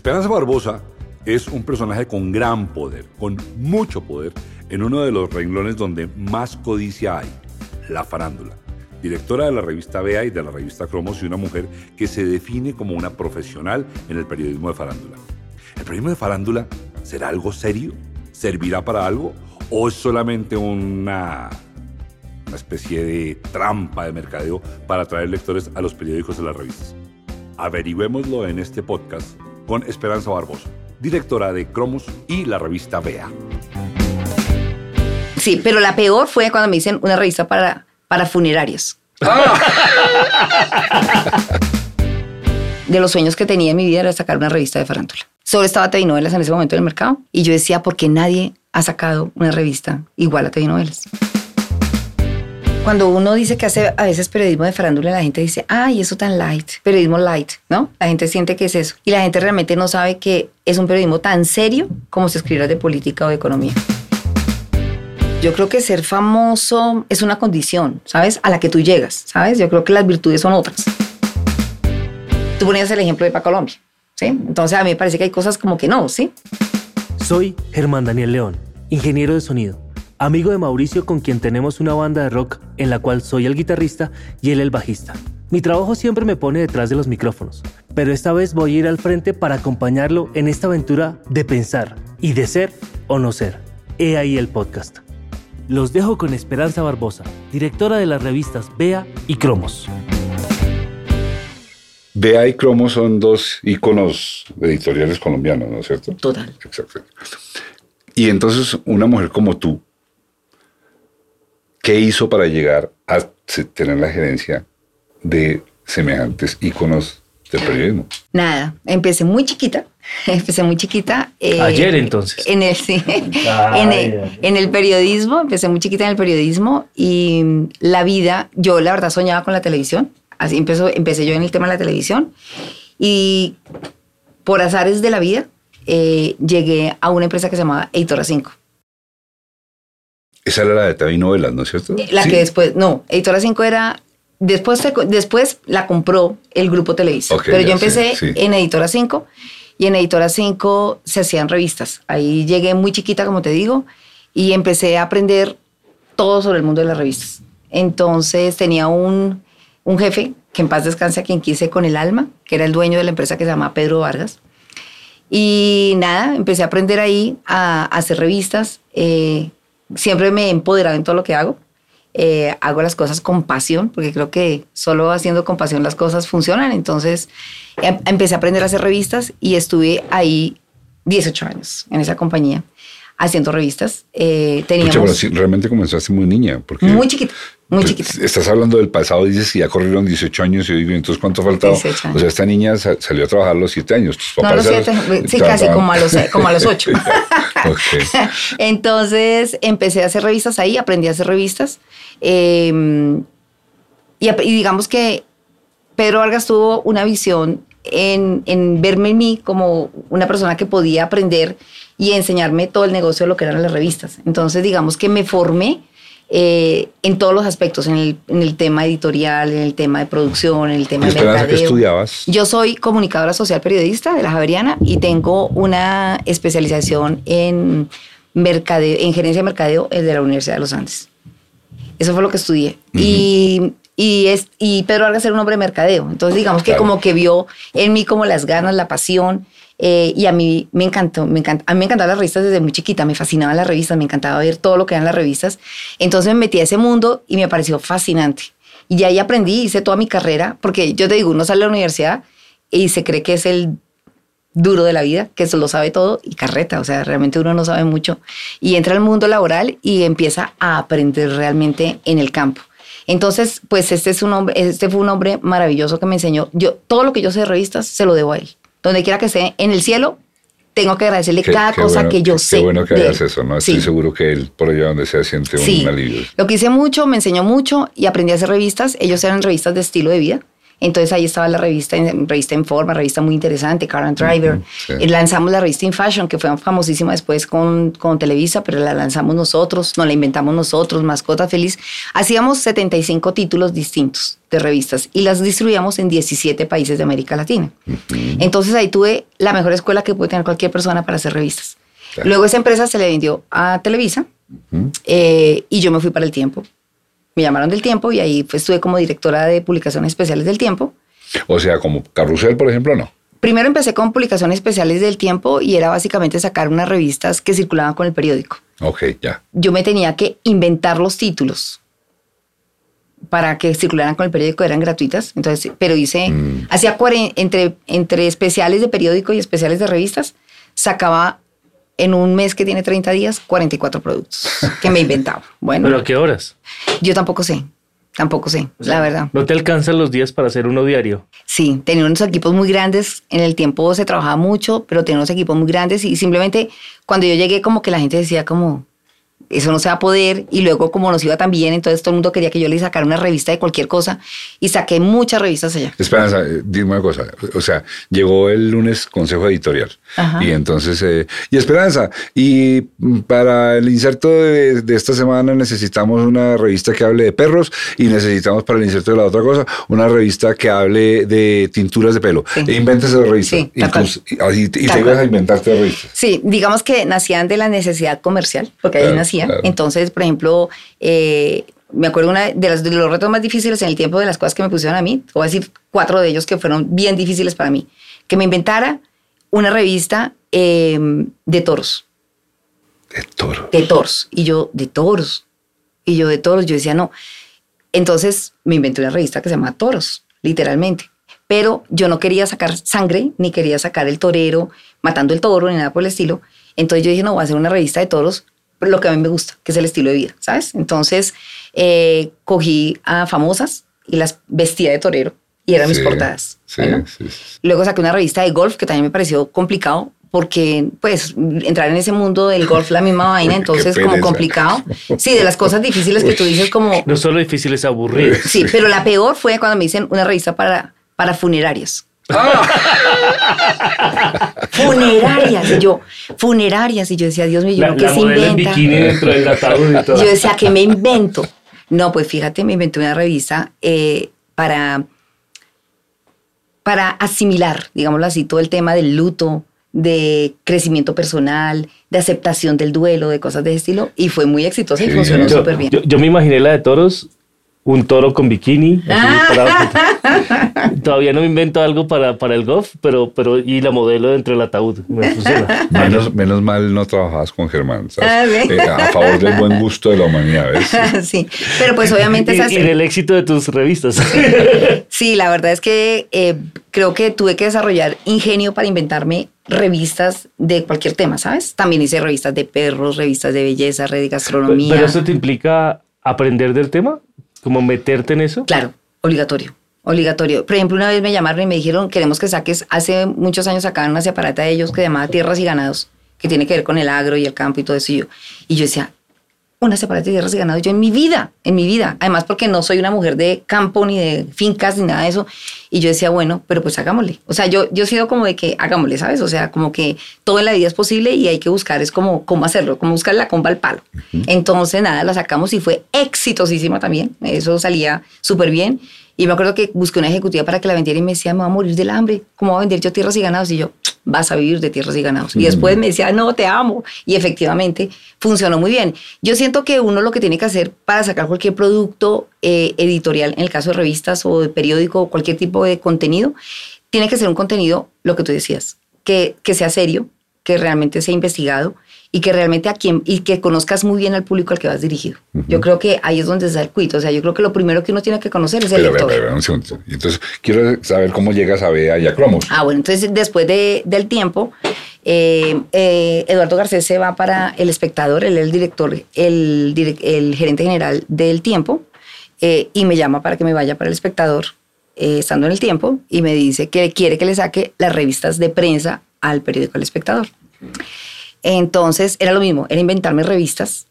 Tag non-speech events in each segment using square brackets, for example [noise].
Esperanza Barbosa es un personaje con gran poder, con mucho poder, en uno de los renglones donde más codicia hay, la farándula. Directora de la revista Bea y de la revista Cromos y una mujer que se define como una profesional en el periodismo de farándula. ¿El periodismo de farándula será algo serio? ¿Servirá para algo? ¿O es solamente una, una especie de trampa de mercadeo para atraer lectores a los periódicos de las revistas? Averigüémoslo en este podcast con Esperanza Barbosa, directora de Cromos y la revista Bea. Sí, pero la peor fue cuando me dicen una revista para, para funerarios. de los sueños que tenía en mi vida era sacar una revista de farándula. Solo estaba TV Novelas en ese momento en el mercado y yo decía, ¿por qué nadie ha sacado una revista igual a TV Novelas? Cuando uno dice que hace a veces periodismo de farándula, la gente dice, ay, eso tan light, periodismo light, ¿no? La gente siente que es eso. Y la gente realmente no sabe que es un periodismo tan serio como si escribiera de política o de economía. Yo creo que ser famoso es una condición, ¿sabes? A la que tú llegas, ¿sabes? Yo creo que las virtudes son otras. Tú ponías el ejemplo de para Colombia, ¿sí? Entonces a mí me parece que hay cosas como que no, ¿sí? Soy Germán Daniel León, ingeniero de sonido amigo de Mauricio con quien tenemos una banda de rock en la cual soy el guitarrista y él el bajista. Mi trabajo siempre me pone detrás de los micrófonos, pero esta vez voy a ir al frente para acompañarlo en esta aventura de pensar y de ser o no ser. He ahí el podcast. Los dejo con Esperanza Barbosa, directora de las revistas Bea y Cromos. Bea y Cromos son dos íconos editoriales colombianos, ¿no es cierto? Total. Exacto. Y entonces una mujer como tú, ¿Qué hizo para llegar a tener la gerencia de semejantes íconos del periodismo? Nada, empecé muy chiquita. [laughs] Empecé muy chiquita. Eh, Ayer entonces. En el, sí, en, el, en, el, periodismo, empecé muy chiquita en el periodismo y la vida, yo la verdad soñaba con la televisión. Así empezó, empecé yo en el tema de la televisión y por azares de la vida eh, llegué a una empresa que se llamaba Editora 5. Esa era la de TV Novelas, ¿no es cierto? Eh, la que después, no, Editora 5 era, después, después la compró el grupo Televisa. pero yo empecé en Editora 5 y en Editora 5 se hacían revistas. Ahí llegué muy chiquita, como te digo, y empecé a aprender todo sobre el mundo de las revistas. Entonces tenía un, un jefe, que en paz descanse a quien quise con el alma, que era el dueño de la empresa que se llama Pedro Vargas. Y nada, empecé a aprender ahí a, hacer revistas. Eh, siempre me he empoderado en todo lo que hago. Eh, hago las cosas con pasión, porque creo que solo haciendo con pasión las cosas funcionan. Entonces em, empecé a aprender a hacer revistas y estuve ahí 18 años en esa compañía haciendo revistas. Eh, teníamos... bueno, realmente comenzaste muy niña. Porque, muy chiquita, muy pues, chiquita. Estás hablando del pasado, dices que ya corrieron 18 años y yo digo, entonces ¿cuánto faltaba? O sea, esta niña salió a trabajar a los 7 años. no, a los 7, sí, casi como a los, como a los 8. [laughs] [laughs] Entonces empecé a hacer revistas ahí, aprendí a hacer revistas. Eh, y, y digamos que Pedro Vargas tuvo una visión en, en, verme en mí como una persona que podía aprender y enseñarme todo el negocio de lo que eran las revistas. Entonces, digamos que me formé eh, en todos los aspectos, en el, en el, tema editorial, en el tema de producción, en el tema de mercadeo. ¿Qué estudiabas? Yo soy comunicadora social periodista de la Javeriana y tengo una especialización en, mercadeo, en gerencia de mercadeo de la Universidad de los Andes. Eso fue lo que estudié. Y y, es, y Pedro Vargas era un hombre de mercadeo. Entonces, digamos que como que vio en mí como las ganas, la pasión. Eh, y a mí me encantó, me encantó, a mí me encantaban las revistas desde muy chiquita, me fascinaban las revistas, me encantaba ver todo lo que eran las revistas. Entonces me metí a ese mundo y me pareció fascinante. Y ahí aprendí, hice toda mi carrera, porque yo te digo, uno sale a la universidad y se cree que es el duro de la vida, que eso lo sabe todo y carreta, o sea, realmente uno no sabe mucho. Y entra al mundo laboral y empieza a aprender realmente en el campo. Entonces, pues este, es un hombre, este fue un hombre maravilloso que me enseñó. Yo, todo lo que yo sé de revistas se lo debo a él. Donde quiera que esté, en el cielo, tengo que agradecerle cada cosa que yo sé. Qué bueno que hagas eso, ¿no? Estoy seguro que él, por allá donde sea, siente un alivio. Lo que hice mucho, me enseñó mucho y aprendí a hacer revistas. Ellos eran revistas de estilo de vida. Entonces ahí estaba la revista, revista en forma, revista muy interesante, Car and Driver. Ujú, sí. Eh, Lanzamos la revista In Fashion, que fue famosísima después con, con Televisa, pero la lanzamos nosotros, nos la inventamos nosotros, Mascota Feliz. Hacíamos 75 títulos distintos de revistas y las distribuíamos en 17 países de América Latina. Entonces ahí tuve la mejor escuela que puede tener cualquier persona para hacer revistas. Claro. Luego esa empresa se le vendió a Televisa eh, y yo me fui para el tiempo. Me llamaron del tiempo y ahí pues, estuve como directora de publicaciones especiales del tiempo. O sea, como Carrusel, por ejemplo, no. Primero empecé con publicaciones especiales del tiempo y era básicamente sacar unas revistas que circulaban con el periódico. Ok, ya. Yo me tenía que inventar los títulos para que circularan con el periódico, eran gratuitas. Entonces, pero hice, Mm. hacía entre, entre especiales de periódico y especiales de revistas, sacaba en un mes que tiene 30 días 44 productos que me inventaba. [laughs] Bueno, ¿Pero a qué horas? yo tampoco sé, tampoco sé, la verdad. ¿No te alcanzan los días para hacer uno diario? Sí, tenía unos equipos muy grandes. En el tiempo se trabajaba mucho, pero tenía unos equipos muy grandes y simplemente cuando yo llegué como que la gente decía como, eso no se va a poder y luego como nos iba tan bien, entonces todo el mundo quería que yo le sacara una revista de cualquier cosa y saqué muchas revistas allá. Esperanza, eh, dime una cosa. O sea, llegó el lunes consejo editorial. Ajá. Y entonces, eh, y Esperanza, y para el inserto de, de esta semana necesitamos una revista que hable de perros y necesitamos para el inserto de la otra cosa una revista que hable de tinturas de pelo. Sí. E invéntese de revista. Sí, y y te ibas a inventarte revistas. Sí, digamos que nacían de la necesidad comercial, porque ahí Claro, nacía. claro. Entonces, por ejemplo, eh, me acuerdo una de, las, de los retos más difíciles en el tiempo de las cosas que me pusieron a mí, voy a decir cuatro de ellos que fueron bien difíciles para mí, que me inventara una revista eh, de toros, De toro. de toros, y yo, de toros, y yo de toros, yo decía, no. Entonces me inventé una revista que se llama Toros, literalmente. Pero yo no quería sacar sangre, ni quería sacar el torero matando el toro, ni nada por el estilo. Entonces yo dije, no, voy a hacer una revista de toros, lo que a mí me gusta, que es el estilo de vida, ¿sabes? Entonces eh, cogí a famosas y las vestía de torero y eran mis portadas. Sí, Bueno, sí, sí. Luego saqué una revista de golf que también me pareció complicado porque pues entrar en ese mundo del golf la misma [laughs] vaina, entonces como complicado. Sí, de las cosas difíciles que tú dices como No solo difícil, es aburrido. sí, pero la peor fue cuando me dicen una revista para para funerarias. [laughs] funerarias y yo funerarias y yo decía, Dios mío, yo La, no que la se en inventa. bikini dentro del ataúd y [laughs] todo. Yo decía, ¿qué me invento? No, pues fíjate, me inventé una revista eh, para, para asimilar, digámoslo así, todo el tema del luto, de crecimiento personal, de aceptación del duelo, de cosas de ese estilo, y fue muy exitosa y funcionó súper bien. Yo, yo me imaginé la de toros, un toro con bikini. así, para- [laughs] todavía no me invento algo para, para el golf, pero, pero y la modelo dentro del ataúd. Me funciona. Menos, menos mal no trabajabas con Germán, ¿sabes? Ah. Eh, a favor del buen gusto de la humanidad, ¿ves? [laughs] sí, pero pues obviamente y, esas... y del éxito de tus revistas. [laughs] Sí, la verdad es que eh, creo que tuve que desarrollar ingenio para inventarme revistas de cualquier tema, ¿sabes? También hice revistas de perros, revistas de belleza, red de gastronomía. pero eso te implica aprender del tema, como meterte en eso. Claro, obligatorio, obligatorio. Por ejemplo, una vez me llamaron y me dijeron, queremos que saques, hace muchos años sacaban una separata de ellos que llamaba Tierras y Ganados, que tiene que ver con el agro y el campo y todo eso. Y yo, y yo decía, una separata de tierras y ganados, yo en mi vida, en mi vida. Además porque no soy una mujer de campo ni de fincas ni nada de eso. Y yo decía, bueno, pero pues hagámosle. O sea, yo, yo he sido como de que hagámosle, ¿sabes? O sea, como que todo en la vida es posible y hay que buscar, es como cómo hacerlo, como buscar la comba al palo. Entonces, nada, la sacamos y fue exitosísima también. Eso salía súper bien. Y me acuerdo que busqué una ejecutiva para que la vendiera y me decía, me voy a morir del hambre. ¿Cómo voy a vender yo tierras y ganados? Y yo, vas a vivir de tierras y ganados. Y después me decía, no, te amo. Y efectivamente funcionó muy bien. Yo siento que uno lo que tiene que hacer para sacar cualquier producto eh, editorial, en el caso de revistas o de periódico o cualquier tipo de contenido, tiene que ser un contenido, lo que tú decías, que, que sea serio, que realmente sea investigado y que realmente a quien y que conozcas muy bien al público al que vas dirigido. Yo creo que ahí es donde está el cuito. O sea, yo creo que lo primero que uno tiene que conocer es el Pero, lector. pero, pero, un segundo. Y Entonces, quiero saber cómo llegas a Bea y a Cromos. Ah, bueno, entonces después de, del tiempo, eh, eh, Eduardo Garcés se va para El Espectador, él es el director, el, el gerente general del tiempo, eh, y me llama para que me vaya para El Espectador, estando en el tiempo, y me dice que quiere que le saque las revistas de prensa al periódico El Espectador. Entonces era lo mismo, era inventarme revistas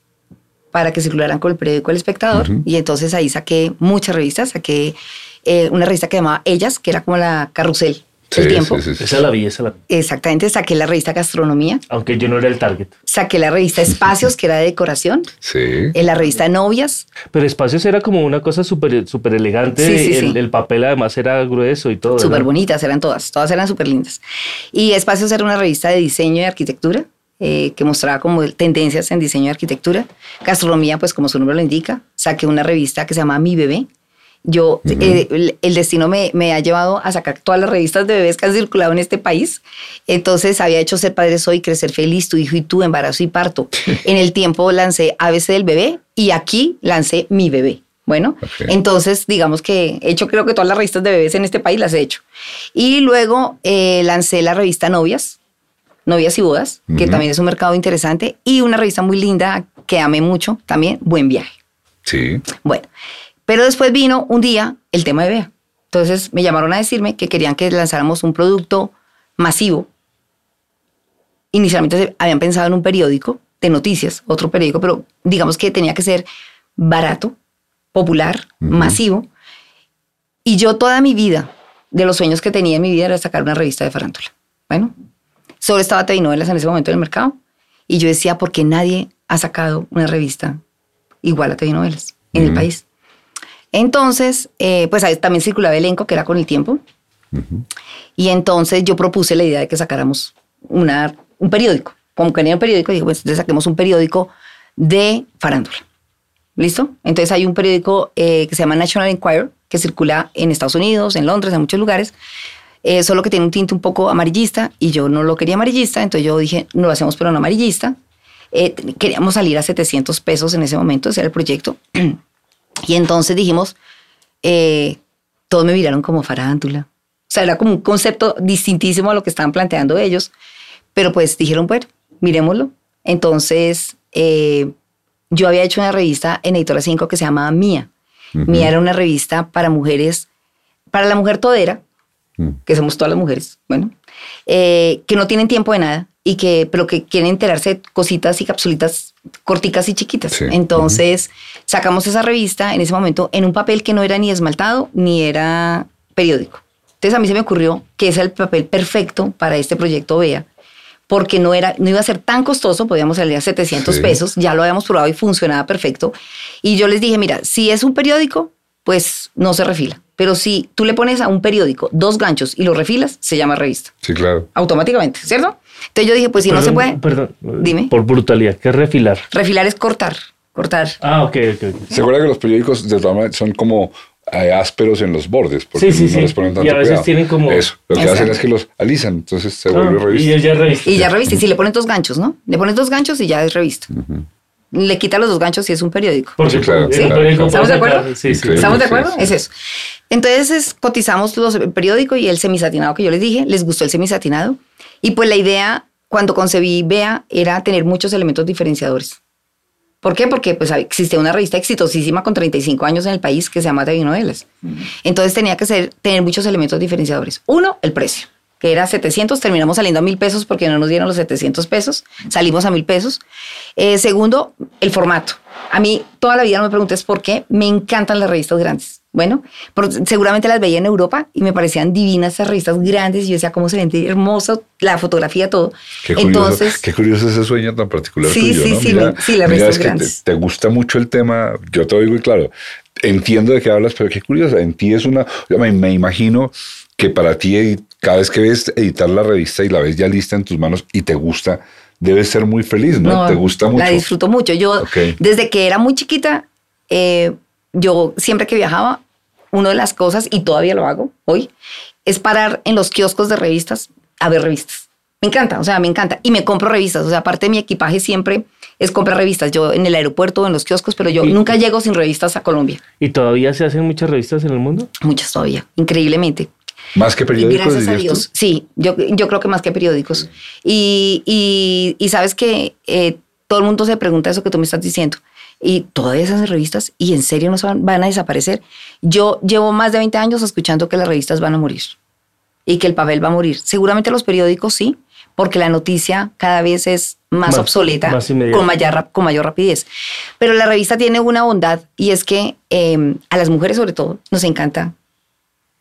para que circularan con el periódico El Espectador, y entonces ahí saqué muchas revistas, saqué eh, una revista que llamaba Ellas, que era como la carrusel Sí, del tiempo. sí, sí, sí. Esa la vi, esa la vi. Exactamente, saqué la revista Gastronomía, Aunque yo no era el target. saqué la revista Espacios, que era de decoración, [laughs] Sí. en la revista Novias, Pero Espacios era como una cosa súper súper elegante. Sí, sí, el, sí. el papel además era grueso y todo. súper bonitas, eran todas, todas eran súper lindas. Y Espacios era una revista de diseño y arquitectura, eh, que mostraba como tendencias en diseño y arquitectura. Gastronomía, pues como su nombre lo indica, saqué una revista que se llama Mi Bebé. Yo, eh, el, el destino me, me ha llevado a sacar todas las revistas de bebés que han circulado en este país. Entonces había hecho Ser Padre Soy, Crecer Feliz, Tu Hijo y Tú, Embarazo y Parto. [laughs] en el tiempo lancé ABC del Bebé y aquí lancé Mi Bebé. Bueno, entonces digamos que he hecho creo que todas las revistas de bebés en este país las he hecho. Y luego eh, lancé la revista Novias, Novias y Bodas, que también es un mercado interesante, y una revista muy linda que amé mucho también, Buen Viaje. Sí. Bueno, pero después vino un día el tema de Bea. Entonces me llamaron a decirme que querían que lanzáramos un producto masivo. Inicialmente habían pensado en un periódico de noticias, otro periódico, pero digamos que tenía que ser barato, popular, masivo. Y yo toda mi vida, de los sueños que tenía en mi vida era sacar una revista de farándula. Bueno, solo estaba TV Novelas en ese momento en el mercado. Y yo decía, ¿por qué nadie ha sacado una revista igual a TV Novelas en el país? Entonces, eh, pues ahí también circulaba elenco, que era con el tiempo. Y entonces yo propuse la idea de que sacáramos una, un periódico. Como quería un periódico, dije, pues entonces saquemos un periódico de farándula. ¿Listo? Entonces hay un periódico eh, que se llama National Enquirer, que circula en Estados Unidos, en Londres, en muchos lugares, eh, solo que tiene un tinte un poco amarillista y yo no lo quería amarillista, entonces yo dije, no lo hacemos pero no amarillista. Eh, queríamos salir a 700 pesos en ese momento, ese era el proyecto. [clears throat] y entonces dijimos, eh, todos me miraron como farándula. O sea, era como un concepto distintísimo a lo que estaban planteando ellos. Pero pues dijeron, bueno, miremoslo. Entonces, eh, yo había hecho una revista en Editora 5 que se llamaba Mía. Ujú. Mía era una revista para mujeres, para la mujer todera, Mm. que somos todas las mujeres, bueno, eh, que no tienen tiempo de nada y que, pero que quieren enterarse de cositas y capsulitas corticas y chiquitas. Sí. Entonces, sacamos esa revista en ese momento en un papel que no era ni esmaltado ni era periódico. Entonces, a mí se me ocurrió que ese era el papel perfecto para este proyecto BEA, porque no, era, no iba a ser tan costoso, podíamos salir a 700 Sí. pesos, ya lo habíamos probado y funcionaba perfecto. Y yo les dije, mira, si es un periódico, pues no se refila. Pero si tú le pones a un periódico dos ganchos y lo refilas, se llama revista. Sí, claro. Automáticamente, ¿cierto? Entonces yo dije, pues si no se puede, Perdón. Dime. Por brutalidad, ¿qué es refilar? refilar es cortar, cortar. Ah, ok, ok. ok. ¿Se acuerda que los periódicos de todas maneras son como eh, ásperos en los bordes? Porque Sí, sí, no sí. les ponen Y tanto a veces cuidado. tienen como- Eso. Lo que Exacto. hacen es que los alisan, entonces se Ah, vuelve revista. y ella revista. Y ya revista. Y si le pones dos ganchos, ¿no? Le pones dos ganchos y ya es revista. Le quita los dos ganchos si es un periódico. Porque Sí, claro, claro, periódico claro. ¿Estamos de acuerdo? Sí, sí. ¿Estamos de sí, acuerdo? sí. Es eso. Entonces es- cotizamos los el periódico y el semisatinado que yo les dije, les gustó el semisatinado. Y pues la idea, cuando concebí Bea, era tener muchos elementos diferenciadores. ¿Por qué? Porque pues existe una revista exitosísima con 35 años en el país que se llama TV Novelas. Entonces tenía que ser, tener muchos elementos diferenciadores. Uno, el precio, que era 700, terminamos saliendo a mil pesos porque no nos dieron los 700 pesos, salimos a mil pesos. Eh, segundo, el formato. A mí toda la vida no me preguntes por qué, me encantan las revistas grandes. Bueno, seguramente las veía en Europa y me parecían divinas esas revistas grandes y yo decía, cómo se ven de hermoso, la fotografía, todo. Qué curioso, Entonces, qué curioso ese sueño tan particular Sí, tuyo, sí, ¿no? sí, me- sí, las mira, revistas grandes. te, te gusta mucho el tema, yo te oigo y claro, entiendo de qué hablas, pero qué curioso, en ti es una, yo me, me imagino que para ti cada vez que ves editar la revista y la ves ya lista en tus manos y te gusta, debes ser muy feliz, ¿no? te gusta mucho. La disfruto mucho. Yo, desde que era muy chiquita, eh, yo siempre que viajaba, una de las cosas, y todavía lo hago hoy, es parar en los kioscos de revistas a ver revistas. Me encanta, o sea, me encanta. Y me compro revistas. O sea, aparte de mi equipaje siempre es comprar revistas. Yo en el aeropuerto, en los kioscos, pero yo Y- nunca llego sin revistas a Colombia. ¿Y todavía se hacen muchas revistas en el mundo? Muchas todavía, increíblemente. Más que Y periódicos, gracias a dirías tú? Dios. Sí, yo, yo creo que más que periódicos. Y, y, y sabes que eh, todo el mundo se pregunta eso que tú me estás diciendo. Y todavía esas revistas, y en serio no van, van a desaparecer. Yo llevo más de 20 años escuchando que las revistas van a morir y que el papel va a morir. Seguramente los periódicos sí, porque la noticia cada vez es más, Más- obsoleta, más con, mayor, con mayor rapidez. Pero la revista tiene una bondad y es que eh, a las mujeres sobre todo nos encanta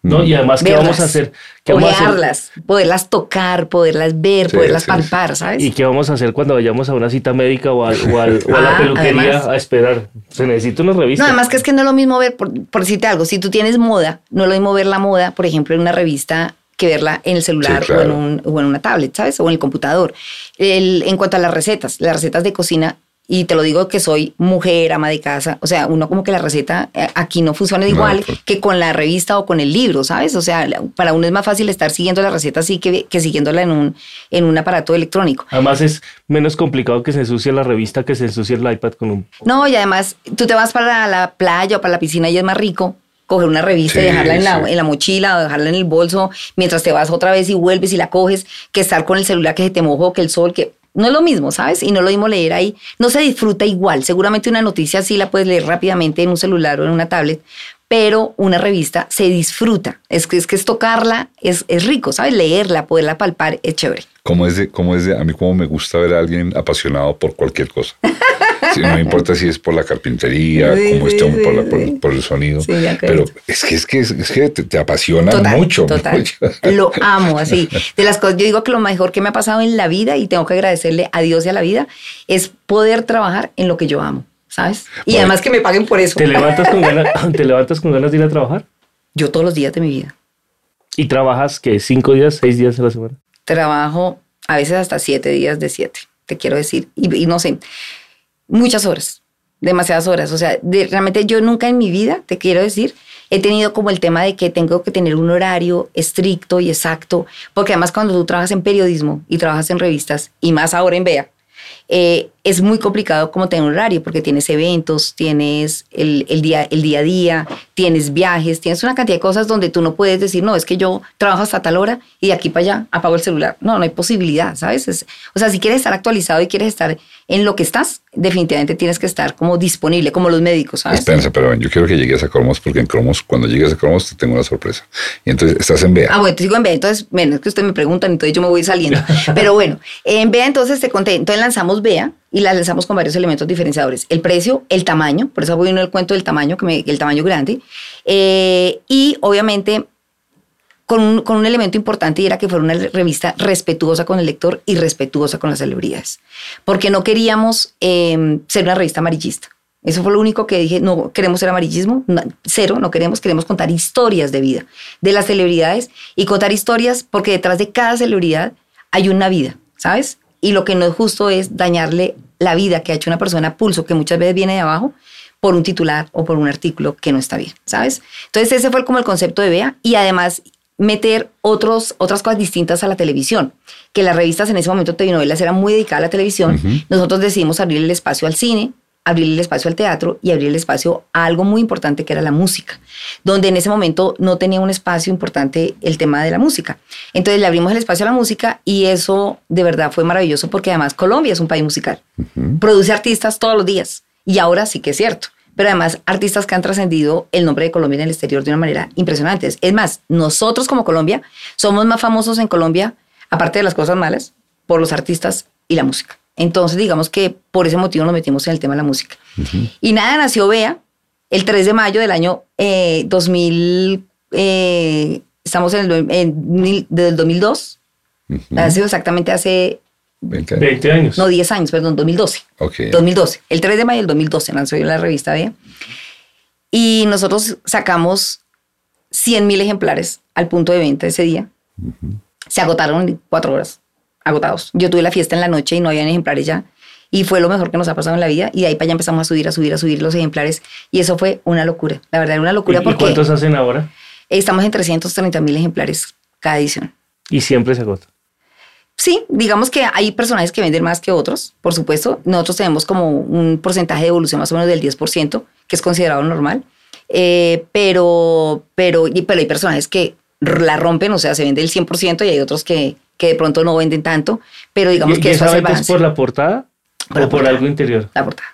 ¿no? Y además, ¿qué vamos a hacer? ¿Qué vamos a hacer? Poderlas tocar, poderlas ver, Sí, poderlas sí, palpar, ¿sabes? ¿Y qué vamos a hacer cuando vayamos a una cita médica o, a la Ah, peluquería además. a esperar? Se necesita una revista. No, además que es que no es lo mismo ver, por, por decirte algo, si tú tienes moda, no es lo mismo ver la moda, por ejemplo, en una revista que verla en el celular Sí, o, en un- o en una tablet, ¿sabes? O en el computador. El- en cuanto a las recetas, las recetas de cocina, y te lo digo que soy mujer, ama de casa, o sea, uno como que la receta eh, aquí no funciona No, igual pues. que con la revista o con el libro, ¿sabes? O sea, para uno es más fácil estar siguiendo la receta así que, que siguiéndola en un, en un aparato electrónico. Además, es menos complicado que se ensucie la revista que se ensucie el iPad con un. No, y además tú te vas para la playa o para la piscina y es más rico coger una revista y dejarla en la, sí. en la mochila o dejarla en el bolso mientras te vas otra vez y vuelves y la coges que estar con el celular que se te mojó, que el sol, que no es lo mismo, ¿sabes? Y no lo mismo leer ahí. No se disfruta igual. Seguramente una noticia sí la puedes leer rápidamente en un celular o en una tablet, pero una revista se disfruta. Es que es, que es tocarla, es, es rico, ¿sabes? Leerla, poderla palpar, es chévere. Como es de, como es de, a mí como me gusta ver a alguien apasionado por cualquier cosa. Sí, no me importa si es por la carpintería, Sí, como sí, este hombre por, la- sí, por- sí. por el sonido. Pero es que, es que, es que te, te apasiona Total, mucho. total. [laughs] Lo amo, así. De las cosas, yo digo que lo mejor que me ha pasado en la vida y tengo que agradecerle a Dios y a la vida es poder trabajar en lo que yo amo, ¿sabes? Y Bueno. además que me paguen por eso. ¿Te [laughs] levantas, con ganas, [laughs] ¿Te levantas con ganas de ir a trabajar? Yo todos los días de mi vida ¿Y trabajas que cinco días, seis días a la semana? trabajo a veces hasta siete días de siete, te quiero decir. Y, y no sé, muchas horas, demasiadas horas. O sea, de- realmente yo nunca en mi vida, te quiero decir, he tenido como el tema de que tengo que tener un horario estricto y exacto, porque además cuando tú trabajas en periodismo y trabajas en revistas, y más ahora en BEA, eh, es muy complicado como tener un horario porque tienes eventos, tienes el, el día, el día a día, tienes viajes, tienes una cantidad de cosas donde tú no puedes decir, no, es que yo trabajo hasta tal hora y de aquí para allá apago el celular. No, no hay posibilidad, ¿sabes? Es- o sea, si quieres estar actualizado y quieres estar en lo que estás, definitivamente tienes que estar como disponible, como los médicos, ¿sabes? Espérense, pero yo quiero que llegues a Cromos porque en Cromos, cuando llegues a Cromos, te tengo una sorpresa. Y entonces estás en BEA. Ah, bueno, te sigo en BEA, entonces, bueno, es que ustedes me preguntan, entonces yo me voy saliendo. [laughs] Pero bueno, en BEA entonces te conté, entonces lanzamos BEA y la lanzamos con varios elementos diferenciadores. El precio, el tamaño, por eso voy en el cuento del tamaño, que me- el tamaño grande, eh, y obviamente con un, con un elemento importante y era que fuera una revista respetuosa con el lector y respetuosa con las celebridades. Porque no queríamos eh, ser una revista amarillista. Eso fue lo único que dije, no queremos ser amarillismo, no, cero, no queremos, queremos contar historias de vida de las celebridades y contar historias porque detrás de cada celebridad hay una vida, ¿sabes? Y lo que no es justo es dañarle la vida que ha hecho una persona a pulso, que muchas veces viene de abajo, por un titular o por un artículo que no está bien, ¿sabes? Entonces ese fue como el concepto de Bea y además meter otros, otras cosas distintas a la televisión, que las revistas en ese momento telenovelas eran muy dedicadas a la televisión, nosotros decidimos abrir el espacio al cine, abrir el espacio al teatro y abrir el espacio a algo muy importante que era la música, donde en ese momento no tenía un espacio importante el tema de la música. Entonces le abrimos el espacio a la música y eso de verdad fue maravilloso porque además Colombia es un país musical, produce artistas todos los días y ahora sí que es cierto. Pero además, artistas que han trascendido el nombre de Colombia en el exterior de una manera impresionante. Es más, nosotros como Colombia somos más famosos en Colombia, aparte de las cosas malas, por los artistas y la música. Entonces, digamos que por ese motivo nos metimos en el tema de la música. Y nada, nació Bea el 3 de mayo del año eh, 2000, eh, estamos en el, en, mil- del 2002, hace exactamente hace, 20 años. 20 años. no, 10 años, perdón, 2012. Ok. 2012, el 3 de mayo del 2012 lanzó yo la revista Bea. Y nosotros sacamos 100 mil ejemplares al punto de venta ese día. Se agotaron en cuatro horas, agotados. Yo tuve la fiesta en la noche y no habían ejemplares ya. Y fue lo mejor que nos ha pasado en la vida. Y de ahí para allá empezamos a subir, a subir, a subir los ejemplares. Y eso fue una locura. La verdad, era una ¿Y, locura y porque cuántos hacen ahora? estamos en 330 mil ejemplares cada edición. Y siempre se agota. Sí, digamos que hay personajes que venden más que otros, por supuesto. Nosotros tenemos como un porcentaje de evolución más o menos del 10%, que es considerado normal. Eh, pero, pero, pero hay personajes que la rompen, o sea, se vende el 100% y hay otros que, que de pronto no venden tanto, pero digamos ¿Y- que y eso hace el venta es balance. por la portada Por la o por portada. algo interior? La portada.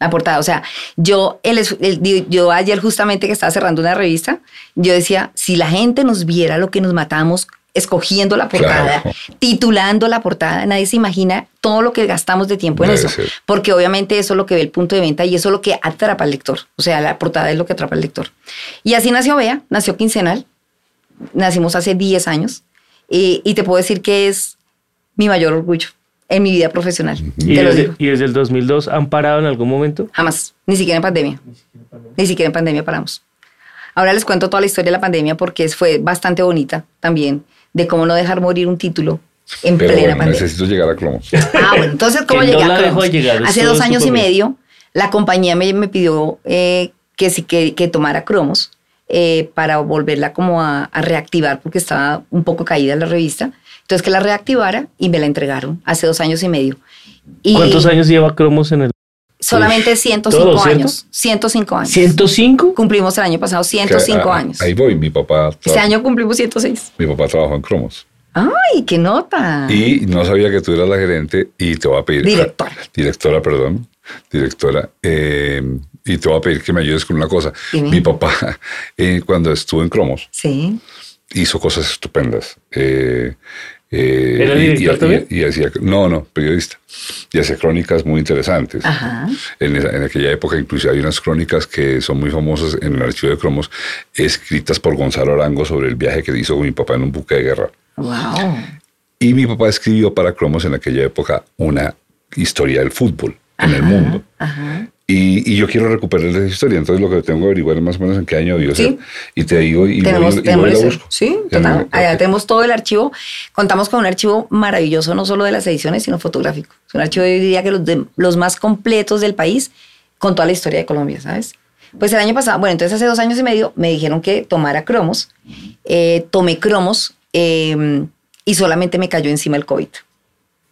La portada. O sea, yo, el, el- yo ayer justamente que estaba cerrando una revista, yo decía, si la gente nos viera lo que nos matamos escogiendo la portada, Claro. titulando la portada, nadie se imagina todo lo que gastamos de tiempo en Debe eso. ser. Porque obviamente eso es lo que ve el punto de venta y eso es lo que atrapa al lector. O sea, la portada es lo que atrapa al lector. Y así nació Bea, nació quincenal. nacimos hace 10 años y, y te puedo decir que es mi mayor orgullo en mi vida profesional. ¿Y Te lo desde, digo. y desde el 2002 han parado en algún momento? Jamás, ni siquiera en pandemia. Ni siquiera en pandemia paramos. Ahora les cuento toda la historia de la pandemia porque fue bastante bonita también, de cómo no dejar morir un título en Pero plena bueno, pandemia. necesito llegar a Cromos. Ah, bueno, entonces, ¿cómo no llegué la a dejó Cromos? llegar, Hace dos años y medio, la compañía me, me pidió eh, que, que, que tomara Cromos eh, para volverla como a, a reactivar porque estaba un poco caída la revista. Entonces, que la reactivara y me la entregaron hace dos años y medio. Y ¿Cuántos años lleva Cromos en el? Solamente 105 ¿Todo, cierto? años. 105 años. ¿105? Cumplimos el año pasado 105 Ah, años. Ahí voy, mi papá, Este año cumplimos 106. mi papá trabajó en Cromos. ¡Ay, qué nota! Y no sabía que tú eras la gerente y te voy a pedir... Directora. Directora, perdón. Directora. eh, y te voy a pedir que me ayudes con una cosa. Dime. Mi papá, [laughs] eh, cuando estuvo en Cromos, Sí. hizo cosas estupendas. Eh, eh, ¿Era y- director y, también? y- y hacía, no, no, periodista. Y hacía crónicas muy interesantes. Ajá. En, esa- en aquella época incluso hay unas crónicas que son muy famosas en el archivo de Cromos, escritas por Gonzalo Arango sobre el viaje que hizo con mi papá en un buque de guerra. ¡Wow! Y mi papá escribió para Cromos en aquella época una historia del fútbol en el mundo. Ajá. Y, y yo quiero recuperar esa historia, entonces lo que tengo que averiguar es más o menos en qué año debió Sí. ser. Y te digo, y tenemos, voy, y tenemos voy y la ese- busco. Sí, total. Allá ok. tenemos todo el archivo. Contamos con un archivo maravilloso, no solo de las ediciones, sino fotográfico. Es un archivo, yo diría que los, de- los más completos del país, con toda la historia de Colombia, ¿sabes? Pues el año pasado, bueno, entonces hace dos años y medio me dijeron que tomara cromos. Eh, tomé cromos eh, y solamente me cayó encima el COVID.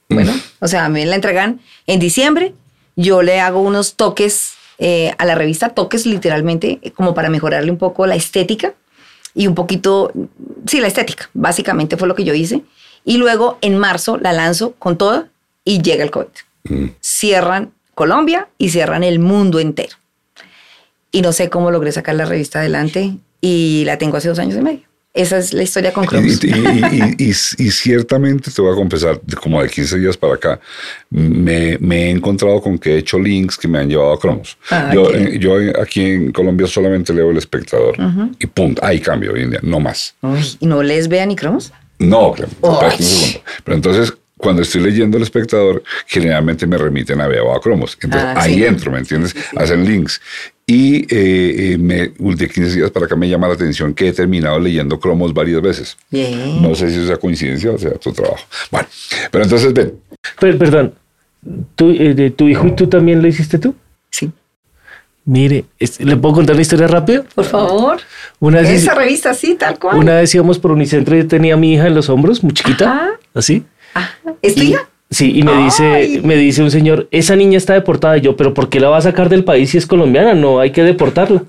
Bueno, o sea, me la entregan en diciembre. Yo le hago unos toques eh, a la revista, toques literalmente, como para mejorarle un poco la estética y un poquito, sí, la estética, básicamente fue lo que yo hice. Y luego en marzo la lanzo con todo y llega el COVID. Mm. Cierran Colombia y cierran el mundo entero. Y no sé cómo logré sacar la revista adelante y la tengo hace dos años y medio. Esa es la historia con Cromos. Y, y- y- y- ciertamente te voy a confesar, como de 15 días para acá, me, me he encontrado con que he hecho links que me han llevado a cromos. Ah, yo, ok. eh, yo aquí en Colombia solamente leo El Espectador y punto. Hay cambio hoy en día, no más. Uy, ¿Y no les vean ni Cromos? No, segundo. Pero entonces, cuando estoy leyendo El Espectador, generalmente me remiten a Bea o a Cromos. Entonces, Ah, ahí sí. entro, ¿me entiendes? Hacen links. Y eh, eh, me, de 15 días para acá me llama la atención que he terminado leyendo Cromos varias veces. Bien. No sé si sea coincidencia o sea tu trabajo. Bueno, pero entonces ven, Per- perdón, ¿tú, eh, de ¿tu hijo y tú también lo hiciste tú? Sí. Mire, es- ¿le puedo contar una historia rápida? Por favor. Una vez, Esa revista, sí, tal cual. una vez íbamos por Unicentro y yo tenía a mi hija en los hombros, muy chiquita, Ajá. así. Ajá. ¿Es tu hija? Sí, y me Ay. dice, me dice un señor, esa niña está deportada. Y yo, pero ¿por qué la va a sacar del país si es colombiana? No, hay que deportarla.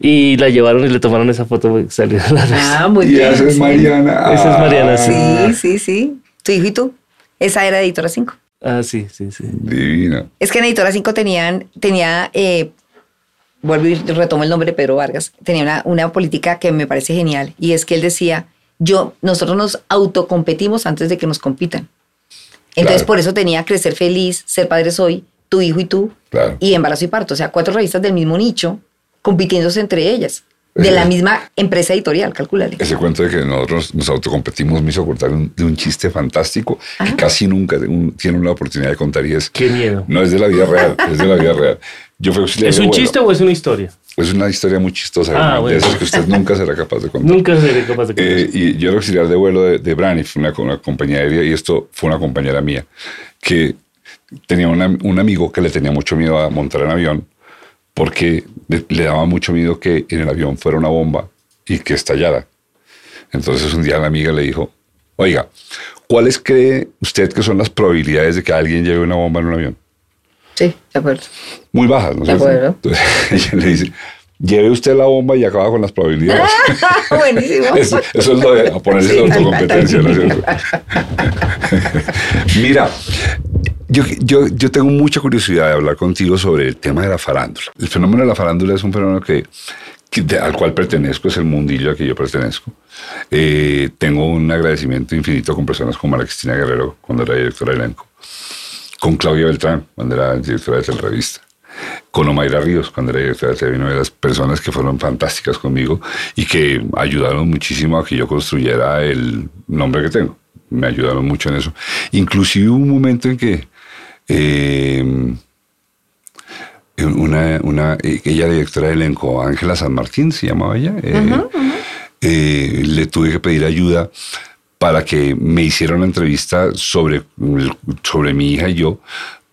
Y la llevaron y le tomaron esa foto porque salió la. Ah, muy y bien. esa es sí. Mariana. Esa es Mariana, sí. Sí, sí, sí. ¿Tu hijo y tú? Esa era Editora 5. Ah, sí, sí, sí. Divina. Es que en Editora 5 tenían, tenía, eh, vuelvo y retomo el nombre de Pedro Vargas, tenía una, una política que me parece genial y es que él decía, yo, nosotros nos autocompetimos antes de que nos compitan. Entonces Claro. por eso tenía Crecer Feliz, Ser Padres Hoy, Tu Hijo y Tú Claro. y Embarazo y Parto. O sea, cuatro revistas del mismo nicho compitiéndose entre ellas, de la misma empresa editorial, calcúlale. Ese cuento de que nosotros nos autocompetimos me hizo cortar un, de un chiste fantástico que casi nunca un- tienen la oportunidad de contar y es, Qué miedo. no es de la vida real, es de la vida real. Yo fui [laughs] ¿Es un chiste o es una historia? Es una historia muy chistosa, Ah, de bueno. esas que usted nunca será capaz de contar. Nunca seré capaz de contar. Eh, y yo era auxiliar de vuelo de, de Braniff, una, una compañía aérea, y esto fue una compañera mía que tenía una- un amigo que le tenía mucho miedo a montar en avión porque le, le daba mucho miedo que en el avión fuera una bomba y que estallara. Entonces un día la amiga le dijo, oiga, ¿cuáles cree usted que son las probabilidades de que alguien lleve una bomba en un avión? Sí, de acuerdo. Muy bajas, ¿no? De acuerdo. Entonces, [laughs] ella le dice, lleve usted la bomba y acaba con las probabilidades. [laughs] Buenísimo. Eso, eso es lo de ponerse Sí, la autocompetencia, ¿no es cierto? [laughs] Mira, yo, yo, yo tengo mucha curiosidad de hablar contigo sobre el tema de la farándula. El fenómeno de la farándula es un fenómeno que, que- de- al cual pertenezco, es el mundillo al que yo pertenezco. Eh, tengo un agradecimiento infinito con personas como María Cristina Guerrero, cuando era directora de elenco, con Claudia Beltrán, cuando era directora de Telrevista. con Omaira Ríos, cuando era directora de una de las personas que fueron fantásticas conmigo y que ayudaron muchísimo a que yo construyera el nombre que tengo. Me ayudaron mucho en eso. Inclusive hubo un momento en que eh, una, una, ella directora de elenco, Ángela San Martín, se llamaba ella, eh, eh, le tuve que pedir ayuda para que me hiciera una entrevista sobre, sobre mi hija y yo,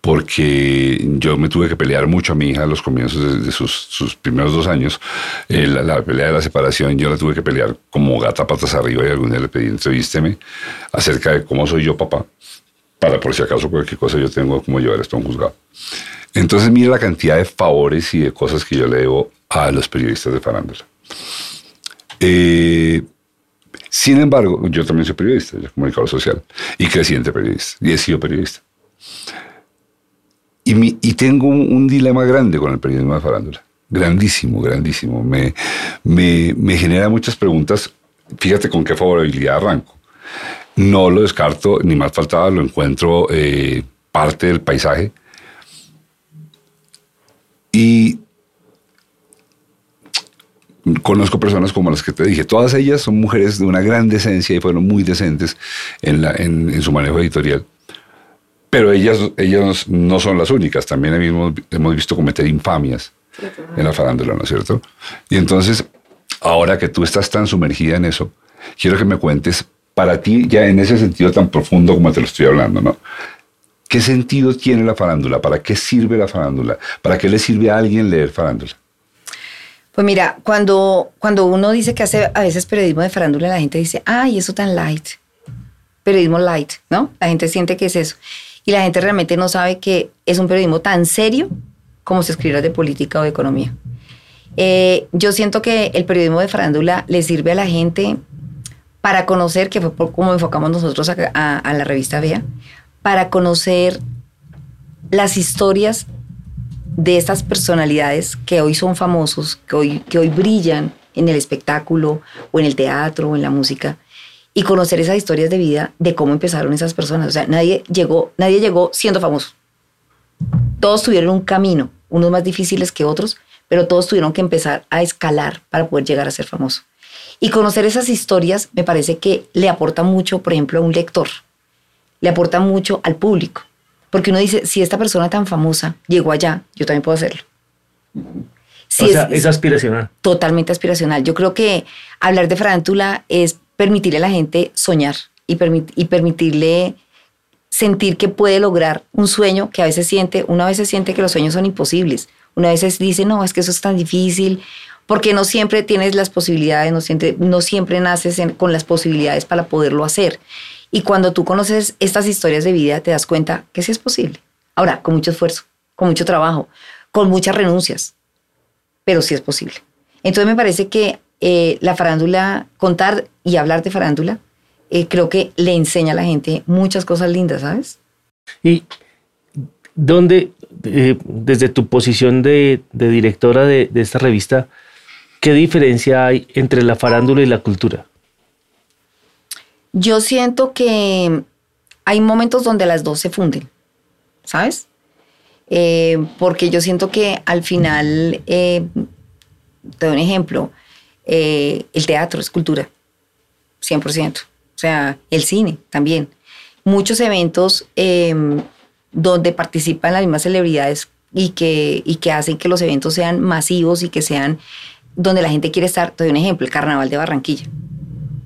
porque yo me tuve que pelear mucho a mi hija a los comienzos de, sus, sus, primeros dos años. Eh, la, pelea de la separación, yo la tuve que pelear como gata patas arriba y algún día le pedí entrevísteme acerca de cómo soy yo papá, para por si acaso cualquier cosa yo tengo como llevar esto a un juzgado. Entonces mire la cantidad de favores y de cosas que yo le debo a los periodistas de farándula. Eh, sin embargo, yo también soy periodista, yo comunicador social y creciente periodista, y he sido periodista. Y, tengo un, dilema grande con el periodismo de farándula. Grandísimo, grandísimo. Me, me, genera muchas preguntas. Fíjate con qué favorabilidad arranco. No lo descarto, ni más faltaba, lo encuentro eh, parte del paisaje. Y conozco personas como las que te dije. Todas ellas son mujeres de una gran decencia y fueron muy decentes en, su manejo editorial. Pero ellas, ellas no son las únicas, también hemos, hemos visto cometer infamias en la farándula, ¿no es cierto? Y entonces, ahora que tú estás tan sumergida en eso, quiero que me cuentes, para ti, ya en ese sentido tan profundo como te lo estoy hablando, ¿no? ¿Qué sentido tiene la farándula? ¿Para qué sirve la farándula? ¿Para qué le sirve a alguien leer farándula? Pues mira, cuando, cuando uno dice que hace a veces periodismo de farándula, la gente dice, ay, eso tan light. Periodismo light, ¿no? La gente siente que es eso y la gente realmente no sabe que es un periodismo tan serio como si escribiera de política o de economía. Eh, yo siento que el periodismo de farándula le sirve a la gente para conocer, que fue como enfocamos nosotros a, la revista Vea, para conocer las historias de estas personalidades que hoy son famosos, que hoy, que hoy brillan en el espectáculo o en el teatro o en la música y conocer esas historias de vida de cómo empezaron esas personas. O sea, nadie llegó, nadie llegó siendo famoso. Todos tuvieron un camino, unos más difíciles que otros, pero todos tuvieron que empezar a escalar para poder llegar a ser famoso. Y conocer esas historias me parece que le aporta mucho, por ejemplo, a un lector, le aporta mucho al público, porque uno dice, si esta persona tan famosa llegó allá, yo también puedo hacerlo. o sea, es, es, aspiracional. Totalmente aspiracional. Yo creo que hablar de farándula es permitirle a la gente soñar y, y permitirle sentir que puede lograr un sueño que a veces siente, una vez siente que los sueños son imposibles, una vez dice, no, es que eso es tan difícil, porque no siempre tienes las posibilidades, no siempre, no siempre naces con las posibilidades para poderlo hacer. Y cuando tú conoces estas historias de vida, te das cuenta que sí es posible. Ahora, con mucho esfuerzo, con mucho trabajo, con muchas renuncias, pero sí es posible. Entonces me parece que eh, la farándula, contar y hablar de farándula, eh, creo que le enseña a la gente muchas cosas lindas, ¿sabes? Y dónde, eh, desde tu posición de, directora de, esta revista, ¿qué diferencia hay entre la farándula y la cultura? Yo siento que hay momentos donde las dos se funden, ¿sabes? porque yo siento que al final, te doy un ejemplo, eh, el teatro es cultura, 100%. O sea, el cine también. Muchos eventos em, donde participan las mismas celebridades y que, y que hacen que los eventos sean masivos y que sean donde la gente quiere estar. Te doy un ejemplo, el Carnaval de Barranquilla.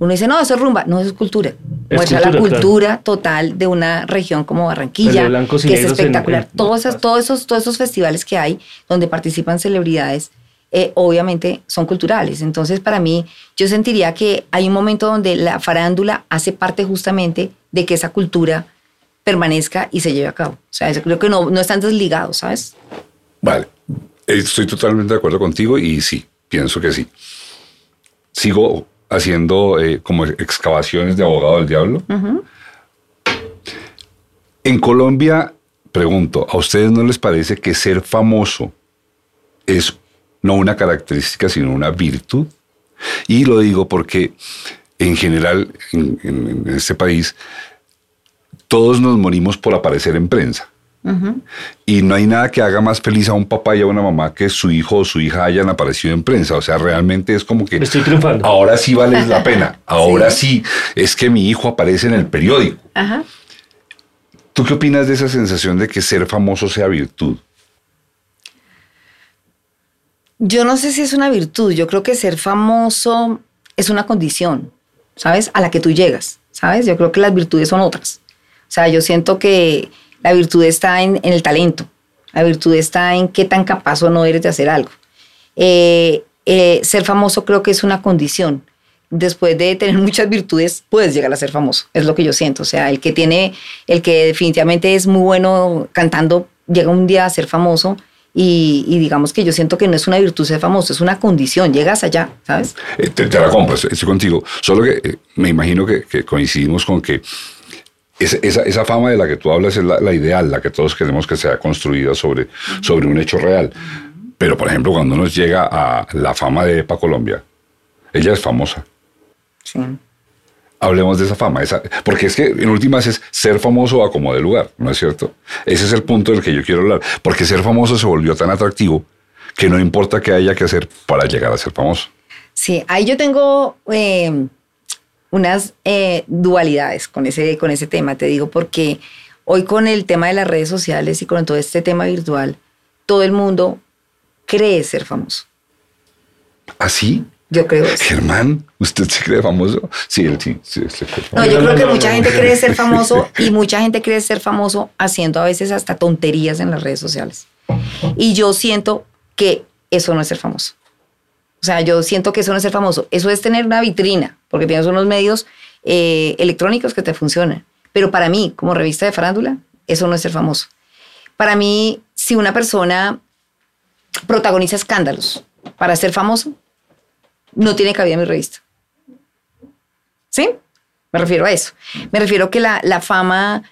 Uno dice, no, eso es rumba. No, eso es cultura. Muestra la cultura total de una región como Barranquilla, que es espectacular. todos, esos, todos, esos, todos esos festivales que hay donde participan celebridades eh, obviamente son culturales. Entonces, para mí, yo sentiría que hay un momento donde la farándula hace parte justamente de que esa cultura permanezca y se lleve a cabo. O sea, creo que no, no están desligados, ¿sabes? Vale, estoy totalmente de acuerdo contigo y sí, pienso que sí. Sigo haciendo eh, como excavaciones de abogado del diablo. En Colombia, pregunto, ¿a ustedes no les parece que ser famoso es no una característica, sino una virtud. Y lo digo porque en general en, este país todos nos morimos por aparecer en prensa. Y no hay nada que haga más feliz a un papá y a una mamá que su hijo o su hija hayan aparecido en prensa. O sea, realmente es como que... Estoy triunfando. Ahora sí vale la [laughs] pena. Ahora sí. es que mi hijo aparece en el periódico. ¿Tú qué opinas de esa sensación de que ser famoso sea virtud? Yo no sé si es una virtud. Yo creo que ser famoso es una condición, ¿sabes? A la que tú llegas, ¿sabes? Yo creo que las virtudes son otras. O sea, yo siento que la virtud está en, el talento. La virtud está en qué tan capaz o no eres de hacer algo. Eh, eh, ser famoso creo que es una condición. Después de tener [laughs] muchas virtudes, puedes llegar a ser famoso. Es lo que yo siento. O sea, el que tiene, el que definitivamente es muy bueno cantando, llega un día a ser famoso. Y, digamos que yo siento que no es una virtud ser famoso, es una condición, llegas allá, ¿sabes? Eh, te, la compro, estoy contigo. Solo que me imagino que coincidimos con que esa, esa, fama de la que tú hablas es la, ideal, la que todos queremos que sea construida sobre, sobre un hecho real. Pero, por ejemplo, cuando nos llega a la fama de EPA Colombia, ella es famosa. Sí. Hablemos de esa fama, esa, porque es que en últimas es ser famoso a como de lugar, ¿no es cierto? Ese es el punto del que yo quiero hablar, porque ser famoso se volvió tan atractivo que no importa qué haya que hacer para llegar a ser famoso. Sí, ahí yo tengo eh, unas eh, dualidades con ese, con ese tema, te digo, porque hoy con el tema de las redes sociales y con todo este tema virtual, todo el mundo cree ser famoso. ¿Así? ¿Ah, yo creo Germán, ¿usted se cree famoso? Sí, él sí. sí no, yo creo que mucha gente cree ser famoso [laughs] y mucha gente cree ser famoso haciendo a veces hasta tonterías en las redes sociales. Y yo siento que eso no es ser famoso. O sea, yo siento que eso no es ser famoso. Eso es tener una vitrina, porque tienes unos medios eh, electrónicos que te funcionan. Pero para mí, como revista de farándula, eso no es ser famoso. Para mí, si una persona protagoniza escándalos para ser famoso, no tiene cabida en mi revista. ¿Sí? Me refiero a eso. Me refiero que la, la fama,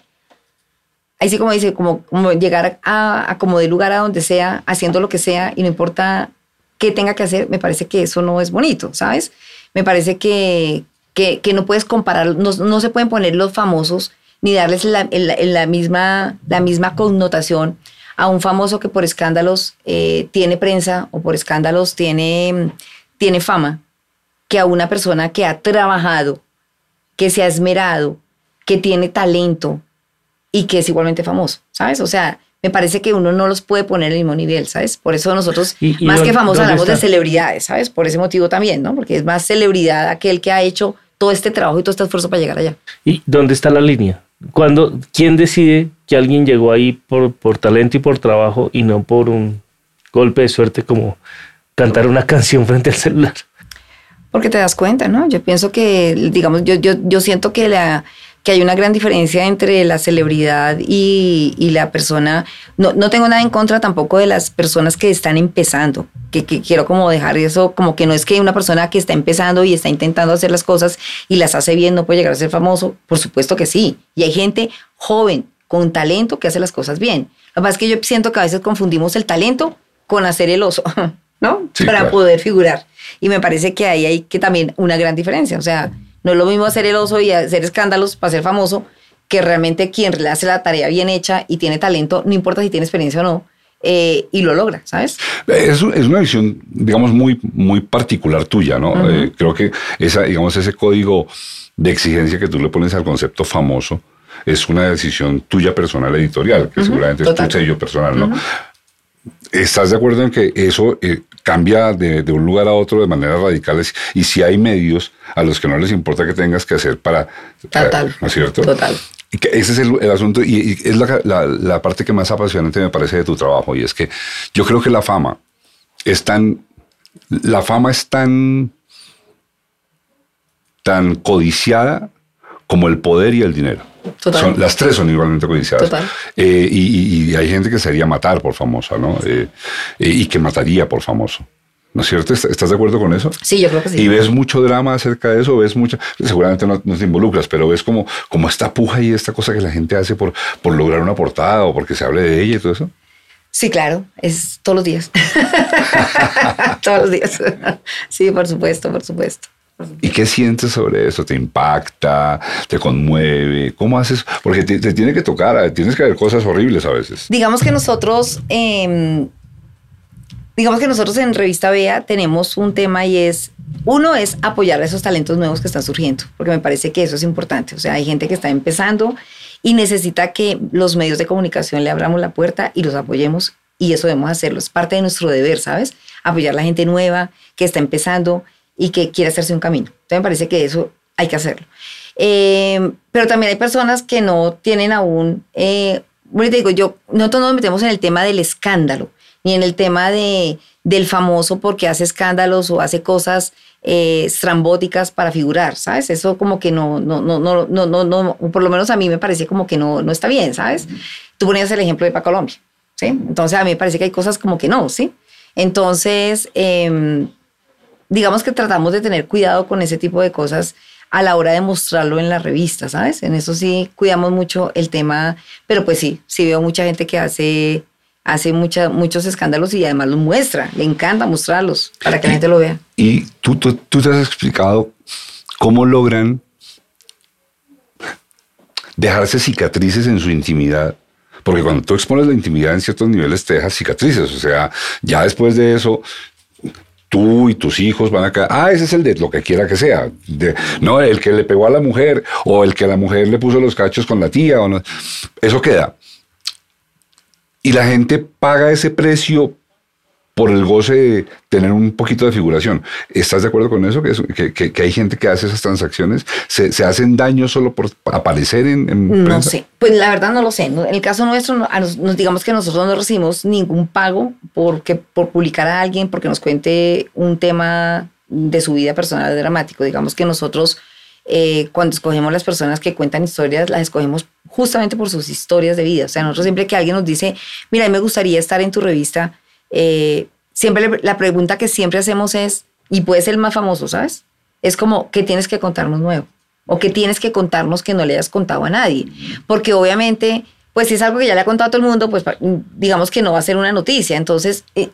ahí sí como dice, como, llegar a, a como de lugar a donde sea, haciendo lo que sea, y no importa que tenga que hacer, me parece que eso no es bonito, ¿sabes? Me parece que, que, no puedes comparar, no, se pueden poner los famosos ni darles la, la, misma, la misma connotación a un famoso que por escándalos eh, tiene prensa o por escándalos tiene, tiene fama, que a una persona que ha trabajado, que se ha esmerado, que tiene talento y que es igualmente famoso, ¿sabes? O sea, me parece que uno no los puede poner al mismo nivel, ¿sabes? Por eso nosotros, más que famosos, hablamos de celebridades, ¿sabes? Por ese motivo también, ¿no? Porque es más celebridad aquel que ha hecho todo este trabajo y todo este esfuerzo para llegar allá. ¿Y dónde está la línea? Cuando, ¿Quién decide que alguien llegó ahí por, por talento y por trabajo y no por un golpe de suerte como cantar una canción frente al celular? Porque te das cuenta, ¿no? Yo pienso que, digamos, yo, yo, yo siento que la que hay una gran diferencia entre la celebridad y, la persona. No, no, tengo nada en contra tampoco de las personas que están empezando, que, quiero como dejar eso, como que no es que una persona que está empezando y está intentando hacer las cosas y las hace bien no puede llegar a ser famoso. Por supuesto que sí. Y hay gente joven, con talento, que hace las cosas bien. Lo que pasa es que yo siento que a veces confundimos el talento con hacer el oso, [laughs] ¿no? Para poder figurar. Y me parece que ahí hay que también una gran diferencia. O sea, no es lo mismo hacer el oso y hacer escándalos para ser famoso que realmente quien le hace la tarea bien hecha y tiene talento, no importa si tiene experiencia o no, eh, y lo logra, ¿sabes? Es, es, una visión, digamos, muy, muy particular tuya, ¿no? Eh, creo que esa, digamos, ese código de exigencia que tú le pones al concepto famoso es una decisión tuya personal editorial, que seguramente es tu sello personal, ¿no? ¿Estás de acuerdo en que eso eh, cambia de, un lugar a otro de maneras radicales? Y si hay medios a los que no les importa que tengas que hacer para... Total. ¿No es cierto? Total. Ese es el, asunto y, es la, la, parte que más apasionante me parece de tu trabajo y es que yo creo que la fama es tan... La fama es tan... tan codiciada como el poder y el dinero. Son, las tres son igualmente codiciadas. Eh, y, hay gente que sería matar por famosa, ¿no? Eh, eh, y que mataría por famoso. ¿No es cierto? ¿Estás de acuerdo con eso? Sí, yo creo que sí. Y ves mucho drama acerca de eso, ves mucha, seguramente no, te involucras, pero ves como, como esta puja y esta cosa que la gente hace por, por lograr una portada o porque se hable de ella y todo eso. Sí, claro, es todos los días. [laughs] todos los días. [laughs] sí, por supuesto, por supuesto. ¿Y qué sientes sobre eso? ¿Te impacta? ¿Te conmueve? ¿Cómo haces? Porque te, tiene que tocar, tienes que ver cosas horribles a veces. Digamos que nosotros, em, digamos que nosotros en Revista Bea tenemos un tema y es, uno es apoyar a esos talentos nuevos que están surgiendo, porque me parece que eso es importante. O sea, hay gente que está empezando y necesita que los medios de comunicación le abramos la puerta y los apoyemos y eso debemos hacerlo. Es parte de nuestro deber, ¿sabes? Apoyar a la gente nueva que está empezando y que quiere hacerse un camino. Entonces me parece que eso hay que hacerlo. Eh, pero también hay personas que no tienen aún, eh, bueno, te digo, yo, nosotros nos metemos en el tema del escándalo, ni en el tema de, del famoso porque hace escándalos o hace cosas eh, estrambóticas para figurar, ¿sabes? Eso como que no, no, no, no, no, no, no, por lo menos a mí me parece como que no, no está bien, ¿sabes? Tú ponías el ejemplo de Paco Colombia, ¿sí? Entonces a mí me parece que hay cosas como que no, ¿sí? Entonces, eh, digamos que tratamos de tener cuidado con ese tipo de cosas a la hora de mostrarlo en la revista, ¿sabes? En eso sí cuidamos mucho el tema, pero pues sí, sí veo mucha gente que hace, hace mucha, muchos escándalos y además los muestra, le encanta mostrarlos para que la gente lo vea. Y tú, tú, tú te has explicado cómo logran dejarse cicatrices en su intimidad porque cuando tú expones la intimidad en ciertos niveles te dejas cicatrices. O sea, ya después de eso tú y tus hijos van a caer, ah, ese es el de lo que quiera que sea, no, el que le pegó a la mujer o el que la mujer le puso los cachos con la tía, o no, eso queda. Y la gente paga ese precio por el goce de tener un poquito de figuración. ¿Estás de acuerdo con eso? Que, que, hay gente que hace esas transacciones, se, se hacen daño solo por aparecer en, en No sé, pues la verdad no lo sé. En el caso nuestro, nos, digamos que nosotros no recibimos ningún pago porque, por publicar a alguien, porque nos cuente un tema de su vida personal dramático. Digamos que nosotros... Eh, cuando escogemos las personas que cuentan historias, las escogemos justamente por sus historias de vida. O sea, nosotros siempre que alguien nos dice, mira, a mí me gustaría estar en tu revista, eh, siempre la pregunta que siempre hacemos es, y puede ser el más famoso, ¿sabes? Es como, ¿qué tienes que contarnos nuevo? O ¿qué tienes que contarnos que no le hayas contado a nadie? Porque obviamente, pues si es algo que ya le ha contado a todo el mundo, pues digamos que no va a ser una noticia. Entonces, eh,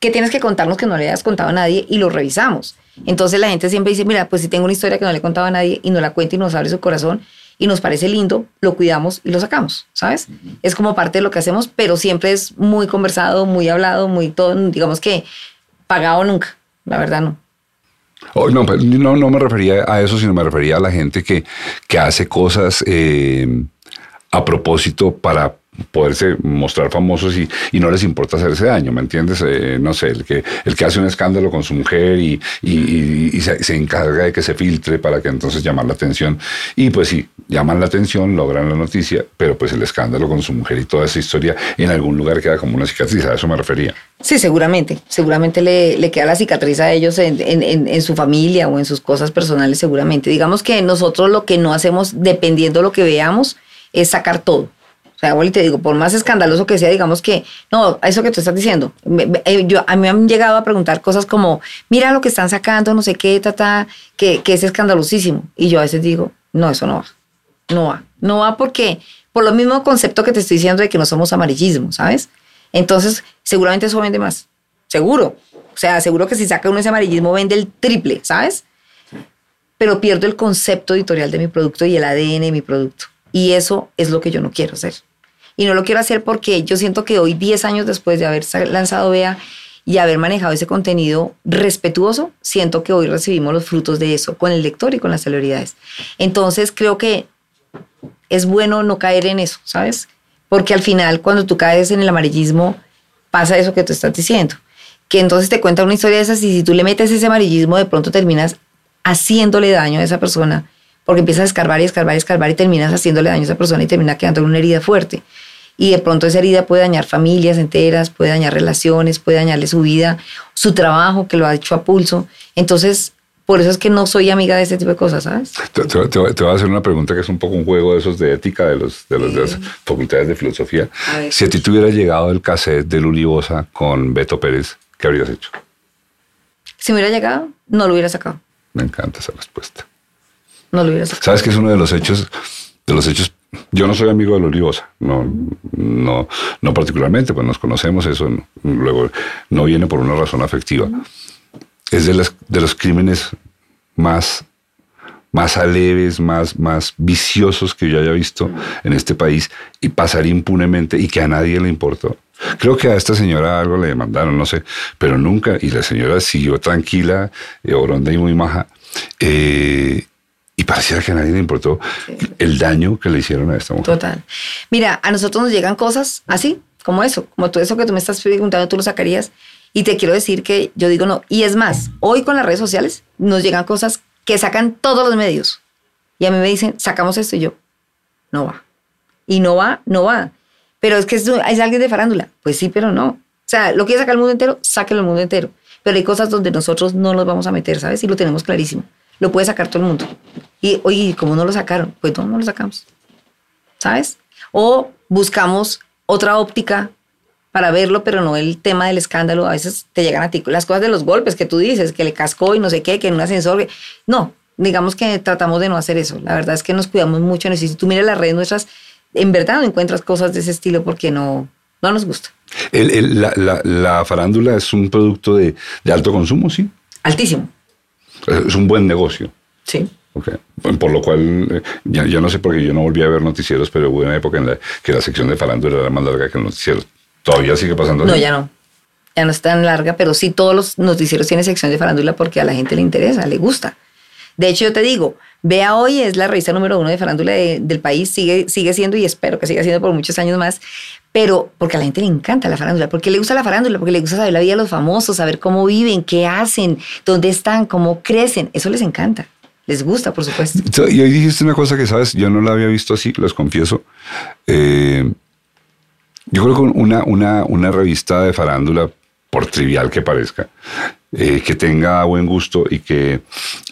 ¿qué tienes que contarnos que no le hayas contado a nadie? Y lo revisamos. Entonces la gente siempre dice, mira, pues si tengo una historia que no le he contado a nadie y no la cuenta y nos abre su corazón, y nos parece lindo, lo cuidamos y lo sacamos, ¿sabes? Es como parte de lo que hacemos, pero siempre es muy conversado, muy hablado, muy todo, digamos que pagado nunca, la verdad no. Oh, no, no, no me refería a eso, sino me refería a la gente que, que hace cosas eh, a propósito para poderse mostrar famosos y, y, no les importa hacerse daño, ¿me entiendes? Eh, no sé, el que, el que hace un escándalo con su mujer y, y, y se, se, encarga de que se filtre para que entonces llamar la atención. Y pues sí, llaman la atención, logran la noticia, pero pues el escándalo con su mujer y toda esa historia en algún lugar queda como una cicatriz, a eso me refería. Sí, seguramente, seguramente le, queda la cicatriz a ellos en, en, en, su familia o en sus cosas personales, seguramente. Digamos que nosotros lo que no hacemos, dependiendo de lo que veamos, es sacar todo y te digo, por más escandaloso que sea, digamos que, no, eso que tú estás diciendo, eh, yo, a mí me han llegado a preguntar cosas como, mira lo que están sacando, no sé qué, ta, que, que es escandalosísimo. Y yo a veces digo, no, eso no va, no va, no va porque, por lo mismo concepto que te estoy diciendo de que no somos amarillismo, ¿sabes? Entonces, seguramente eso vende más, seguro. O sea, seguro que si saca uno ese amarillismo vende el triple, ¿sabes? Pero pierdo el concepto editorial de mi producto y el ADN de mi producto. Y eso es lo que yo no quiero hacer. Y no lo quiero hacer porque yo siento que hoy, 10 años después de haber lanzado Bea y haber manejado ese contenido respetuoso, siento que hoy recibimos los frutos de eso con el lector y con las celebridades. Entonces creo que es bueno no caer en eso, ¿sabes? Porque al final cuando tú caes en el amarillismo pasa eso que tú estás diciendo. Que entonces te cuenta una historia de esas y si tú le metes ese amarillismo de pronto terminas haciéndole daño a esa persona porque empiezas a escarbar y escarbar y escarbar y terminas haciéndole daño a esa persona y termina quedando una herida fuerte. Y de pronto esa herida puede dañar familias enteras, puede dañar relaciones, puede dañarle su vida, su trabajo que lo ha hecho a pulso. Entonces, por eso es que no soy amiga de este tipo de cosas, ¿sabes? Te, te, voy a hacer una pregunta que es un poco un juego de esos de ética de, los, de, los, de las facultades de filosofía. Si a ti te hubiera llegado el cassette de Luli Bosa con Beto Pérez, ¿qué habrías hecho? Si me hubiera llegado, no lo hubiera sacado. Me encanta esa respuesta no lo hubiera sacado. ¿Sabes que es uno de los hechos, de los hechos? Yo no soy amigo de la Olivosa, no, no, no particularmente, pues nos conocemos, eso luego no viene por una razón afectiva. Es de, las, de los crímenes más, más aleves, más, más viciosos que yo haya visto en este país y pasar impunemente y que a nadie le importó. Creo que a esta señora algo le demandaron, no sé, pero nunca, y la señora siguió tranquila, eh, oronda y muy maja, eh, y parecía que a nadie le importó el daño que le hicieron a esta mujer. Total. Mira, a nosotros nos llegan cosas así, como eso, como todo eso que tú me estás preguntando, tú lo sacarías. Y te quiero decir que yo digo no. Y es más, hoy con las redes sociales nos llegan cosas que sacan todos los medios. Y a mí me dicen, sacamos esto y yo, no va. Y no va, no va. Pero es que es, alguien de farándula. Pues sí, pero no. O sea, lo quiere sacar el mundo entero, sáquelo el mundo entero. Pero hay cosas donde nosotros no nos vamos a meter, ¿sabes? Y lo tenemos clarísimo. Lo puede sacar todo el mundo. Y, oye, ¿cómo no lo sacaron? Pues no, no lo sacamos. ¿Sabes? O buscamos otra óptica para verlo, pero no el tema del escándalo. A veces te llegan a ti las cosas de los golpes que tú dices, que le cascó y no sé qué, que en un ascensor. No, digamos que tratamos de no hacer eso. La verdad es que nos cuidamos mucho. Si tú miras las redes nuestras, en verdad no encuentras cosas de ese estilo porque no, no nos gusta. la, farándula es un producto de, de alto consumo, ¿sí? Altísimo. Es un buen negocio. Sí. Okay. Por lo cual, eh, ya, no sé por qué yo no volví a ver noticieros, pero hubo una época en la que la sección de farándula era más larga que el noticiero. ¿Todavía sigue pasando? No, ya no. Ya no es tan larga, pero sí todos los noticieros tienen sección de farándula porque a la gente le interesa, le gusta. De hecho, yo te digo, Vea Hoy es la revista número uno de farándula del país, sigue, sigue siendo y espero que siga siendo por muchos años más, pero porque a la gente le encanta la farándula, porque le gusta la farándula, porque le gusta saber la vida de los famosos, saber cómo viven, qué hacen, dónde están, cómo crecen, eso les encanta. Les gusta, por supuesto. [laughs] Y hoy dijiste una cosa que, sabes, yo no la había visto así, los confieso. Eh, yo creo que una, una, una revista de farándula, por trivial que parezca, eh, que tenga buen gusto y que,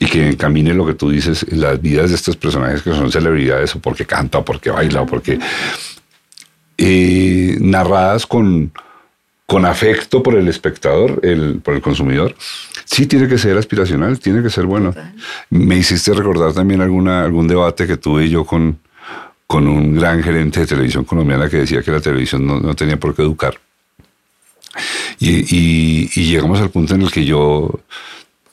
y que encamine lo que tú dices, las vidas de estos personajes que son celebridades, o porque canta, o porque baila, o porque. Eh, narradas con, con afecto por el espectador, el, por el consumidor, sí tiene que ser aspiracional, tiene que ser bueno. Me hiciste recordar también alguna, algún debate que tuve yo con, con un gran gerente de televisión colombiana que decía que la televisión no, no tenía por qué educar. Y, llegamos al punto en el que yo,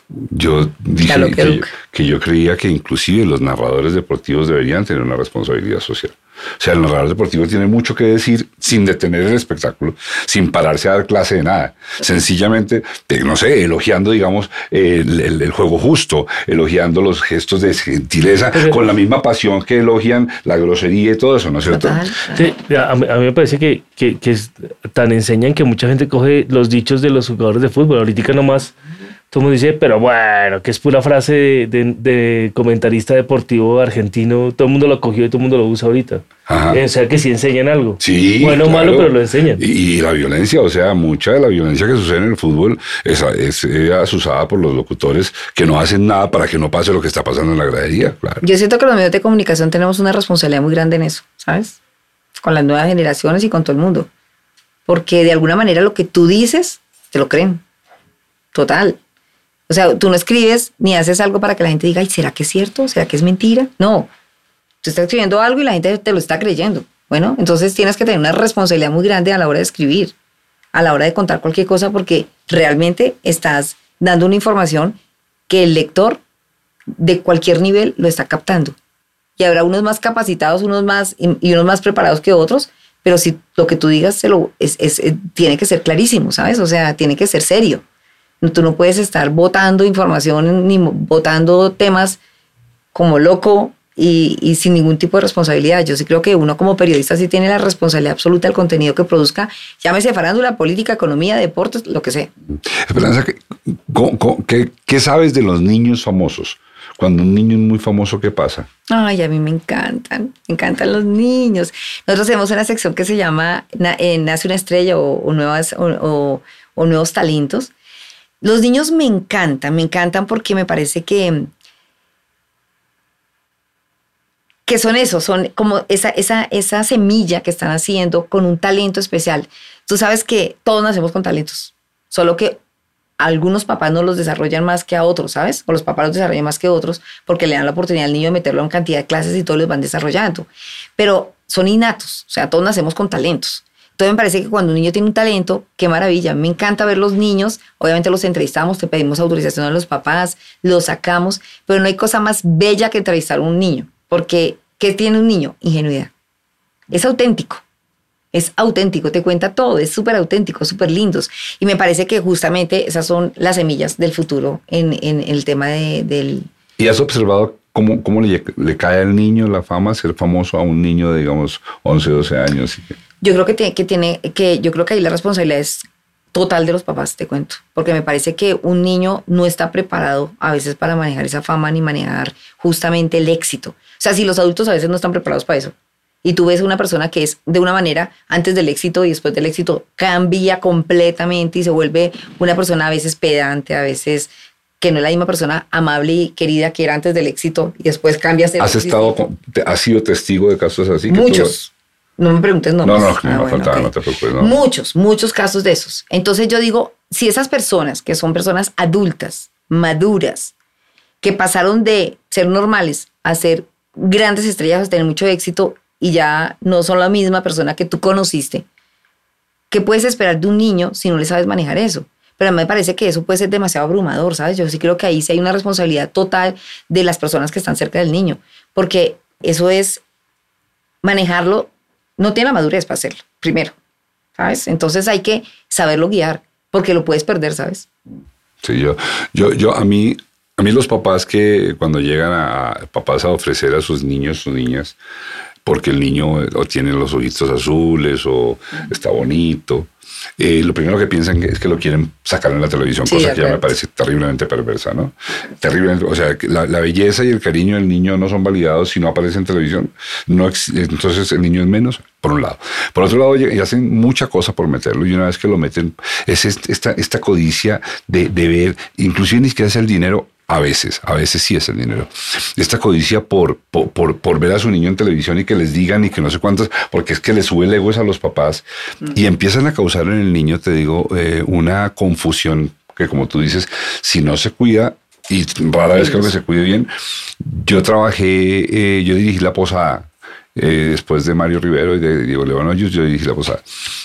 yo dije que, yo, creía que inclusive los narradores deportivos deberían tener una responsabilidad social. O sea, el narrador deportivo tiene mucho que decir sin detener el espectáculo, sin pararse a dar clase de nada. Sencillamente, no sé, elogiando, digamos, el, juego justo, elogiando los gestos de gentileza, con la misma pasión que elogian la grosería y todo eso, ¿no es cierto? Sí, a mí, me parece que, que, que tan enseñan que mucha gente coge los dichos de los jugadores de fútbol. Ahorita nomás todo el mundo dice, pero bueno, que es pura frase de, comentarista deportivo argentino. Todo el mundo lo cogió y todo el mundo lo usa ahorita. O sea que sí enseñan algo. Sí. Bueno o malo, pero lo enseñan. Y, la violencia, o sea, mucha de la violencia que sucede en el fútbol es, es, usada por los locutores que no hacen nada para que no pase lo que está pasando en la gradería. Claro. Yo siento que los medios de comunicación tenemos una responsabilidad muy grande en eso, ¿sabes? Con las nuevas generaciones y con todo el mundo. Porque de alguna manera lo que tú dices, te lo creen. Total. O sea, tú no escribes ni haces algo para que la gente diga, ¿y será que es cierto? ¿Será que es mentira? No. Tú estás escribiendo algo y la gente te lo está creyendo. Bueno, entonces tienes que tener una responsabilidad muy grande a la hora de escribir, a la hora de contar cualquier cosa, porque realmente estás dando una información que el lector de cualquier nivel lo está captando. Y habrá unos más capacitados, unos más y unos más preparados que otros, pero si lo que tú digas se lo, eh, tiene que ser clarísimo, ¿sabes? O sea, tiene que ser serio. Tú no puedes estar votando información ni votando temas como loco y, sin ningún tipo de responsabilidad. Yo sí creo que uno como periodista sí tiene la responsabilidad absoluta del contenido que produzca, llámese farándula, política, economía, deportes, lo que sea. Esperanza, ¿qué, qué sabes de los niños famosos? Cuando un niño es muy famoso, ¿qué pasa? Ay, a mí me encantan, me encantan los niños. Nosotros tenemos una sección que se llama eh, Nace una estrella o, nuevas, o, o nuevos talentos. Los niños me encantan, me encantan porque me parece que, que son eso, son como esa, esa, esa semilla que están haciendo con un talento especial. Tú sabes que todos nacemos con talentos, solo que algunos papás no los desarrollan más que a otros, ¿sabes? O los papás los desarrollan más que otros porque le dan la oportunidad al niño de meterlo en cantidad de clases y todos los van desarrollando. Pero son innatos, o sea, todos nacemos con talentos Entonces me parece que cuando un niño tiene un talento, qué maravilla. Me encanta ver los niños, obviamente los entrevistamos, te pedimos autorización a los papás, los sacamos, pero no hay cosa más bella que entrevistar a un niño, porque ¿qué tiene un niño? Ingenuidad. Es auténtico. Es auténtico, te cuenta todo, es súper auténtico, súper lindos. Y me parece que justamente esas son las semillas del futuro en, en, el tema de, del... ¿Y has observado cómo, cómo le, cae al niño la fama ser famoso a un niño de, digamos, 11, 12 años? Yo creo que tiene, que tiene, que yo creo que ahí la responsabilidad es total de los papás, te cuento, porque me parece que un niño no está preparado a veces para manejar esa fama ni manejar justamente el éxito. O sea, si los adultos a veces no están preparados para eso, y tú ves una persona que es de una manera antes del éxito y después del éxito cambia completamente y se vuelve una persona a veces pedante, a veces que no es la misma persona amable y querida que era antes del éxito y después cambia. ¿Has estado, has sido testigo de casos así? Muchos. No me preguntes nombres. No, no, no, ah, faltaba, no te preocupes. Muchos, muchos casos de esos. Entonces yo digo, si esas personas, que son personas adultas, maduras, que pasaron de ser normales a ser grandes estrellas, a tener mucho éxito, y ya no son la misma persona que tú conociste. ¿Qué puedes esperar de un niño si no le sabes manejar eso? Pero a mí me parece que eso puede ser demasiado abrumador, ¿sabes? Yo sí creo que ahí sí hay una responsabilidad total de las personas que están cerca del niño, porque eso es manejarlo, no tiene la madurez para hacerlo, primero, ¿sabes? Entonces hay que saberlo guiar, porque lo puedes perder, ¿sabes? Sí, yo, yo, yo a mí, a mí los papás que cuando llegan a papás a ofrecer a sus niños, sus niñas, porque el niño o tiene los ojitos azules o está bonito. Eh, lo primero que piensan es que lo quieren sacar en la televisión, cosa que ya me parece terriblemente perversa, ¿no? Terriblemente, o sea, la, la, belleza y el cariño del niño no son validados si no aparece en televisión. No, entonces el niño es menos, por un lado. Por otro lado, y hacen mucha cosa por meterlo y una vez que lo meten, es esta, esta codicia de, de ver, inclusive ni siquiera es el dinero, a veces, a veces sí es el dinero. Esta codicia por, por, por, ver a su niño en televisión y que les digan y que no sé cuántas, porque es que le sube el ego a los papás y empiezan a causar en el niño, te digo, eh, una confusión que como tú dices, si no se cuida, y rara vez creo que se cuide bien, yo trabajé, eh, yo dirigí la posada eh, después de Mario Rivero y de Diego León Hoyos, yo dije la posada.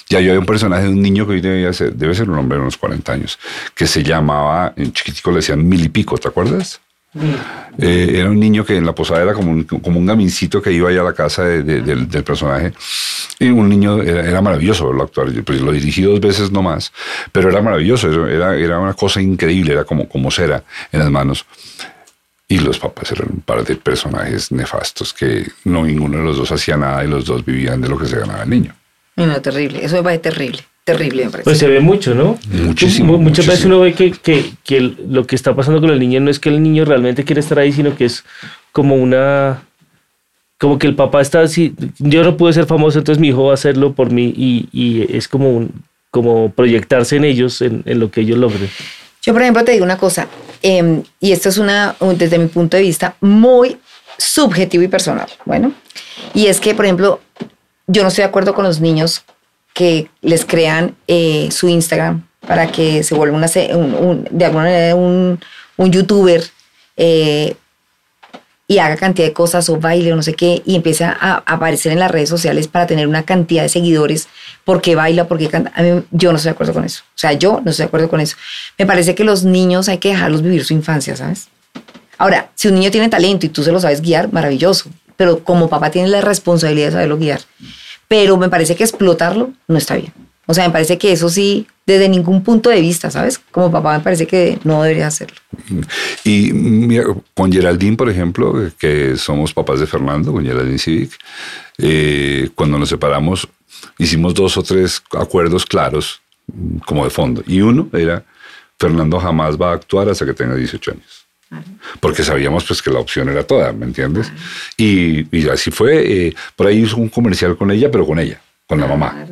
Ya yo había un personaje de un niño que hoy debe ser, debe ser un hombre de unos 40 años, que se llamaba, en chiquitico le decían Milipico, ¿te acuerdas? Eh, era un niño que en la posada era como un, como un gamincito que iba allá a la casa del, personaje. Y un niño, era, maravilloso verlo actuar. Pues lo dirigí dos veces nomás, pero era maravilloso, era, era una cosa increíble, era como, como cera en las manos. Y los papás eran un par de personajes nefastos que no ninguno de los dos hacía nada y los dos vivían de lo que se ganaba el niño. No, terrible. Eso me parece terrible. Terrible, me parece. Pues se ve mucho, ¿no? Muchísimo. Muchas veces uno ve que, que, que, lo que está pasando con el niño no es que el niño realmente quiere estar ahí, sino que es como una. Como que el papá está así. Yo no pude ser famoso, entonces mi hijo va a hacerlo por mí y, y es como, un, como proyectarse en ellos, en, en lo que ellos logren. Yo, por ejemplo, te digo una cosa, em, y esto es una, desde mi punto de vista, muy subjetivo y personal. Bueno, y es que, por ejemplo, yo no estoy de acuerdo con los niños que les crean eh, su Instagram para que se vuelva un, de alguna manera un, un youtuber eh, y haga cantidad de cosas o baile o no sé qué y empieza a aparecer en las redes sociales para tener una cantidad de seguidores porque baila, porque canta. A mí, yo no estoy de acuerdo con eso. O sea, yo no estoy de acuerdo con eso. Me parece que los niños hay que dejarlos vivir su infancia, ¿sabes? Ahora, si un niño tiene talento y tú se lo sabes guiar, maravilloso. Pero como papá tienes la responsabilidad de saberlo guiar. Pero me parece que explotarlo no está bien. O sea, me parece que eso sí, desde ningún punto de vista, ¿sabes? Como papá me parece que no debería hacerlo. Y mira, con Geraldine, por ejemplo, que somos papás de Fernando, con Geraldine Civic, eh, cuando nos separamos hicimos dos o tres acuerdos claros, como de fondo. Y uno era, Fernando jamás va a actuar hasta que tenga 18 años porque sabíamos pues que la opción era toda, ¿me entiendes? Y, y, así fue. Eh, por ahí hizo un comercial con ella, pero con ella con la mamá.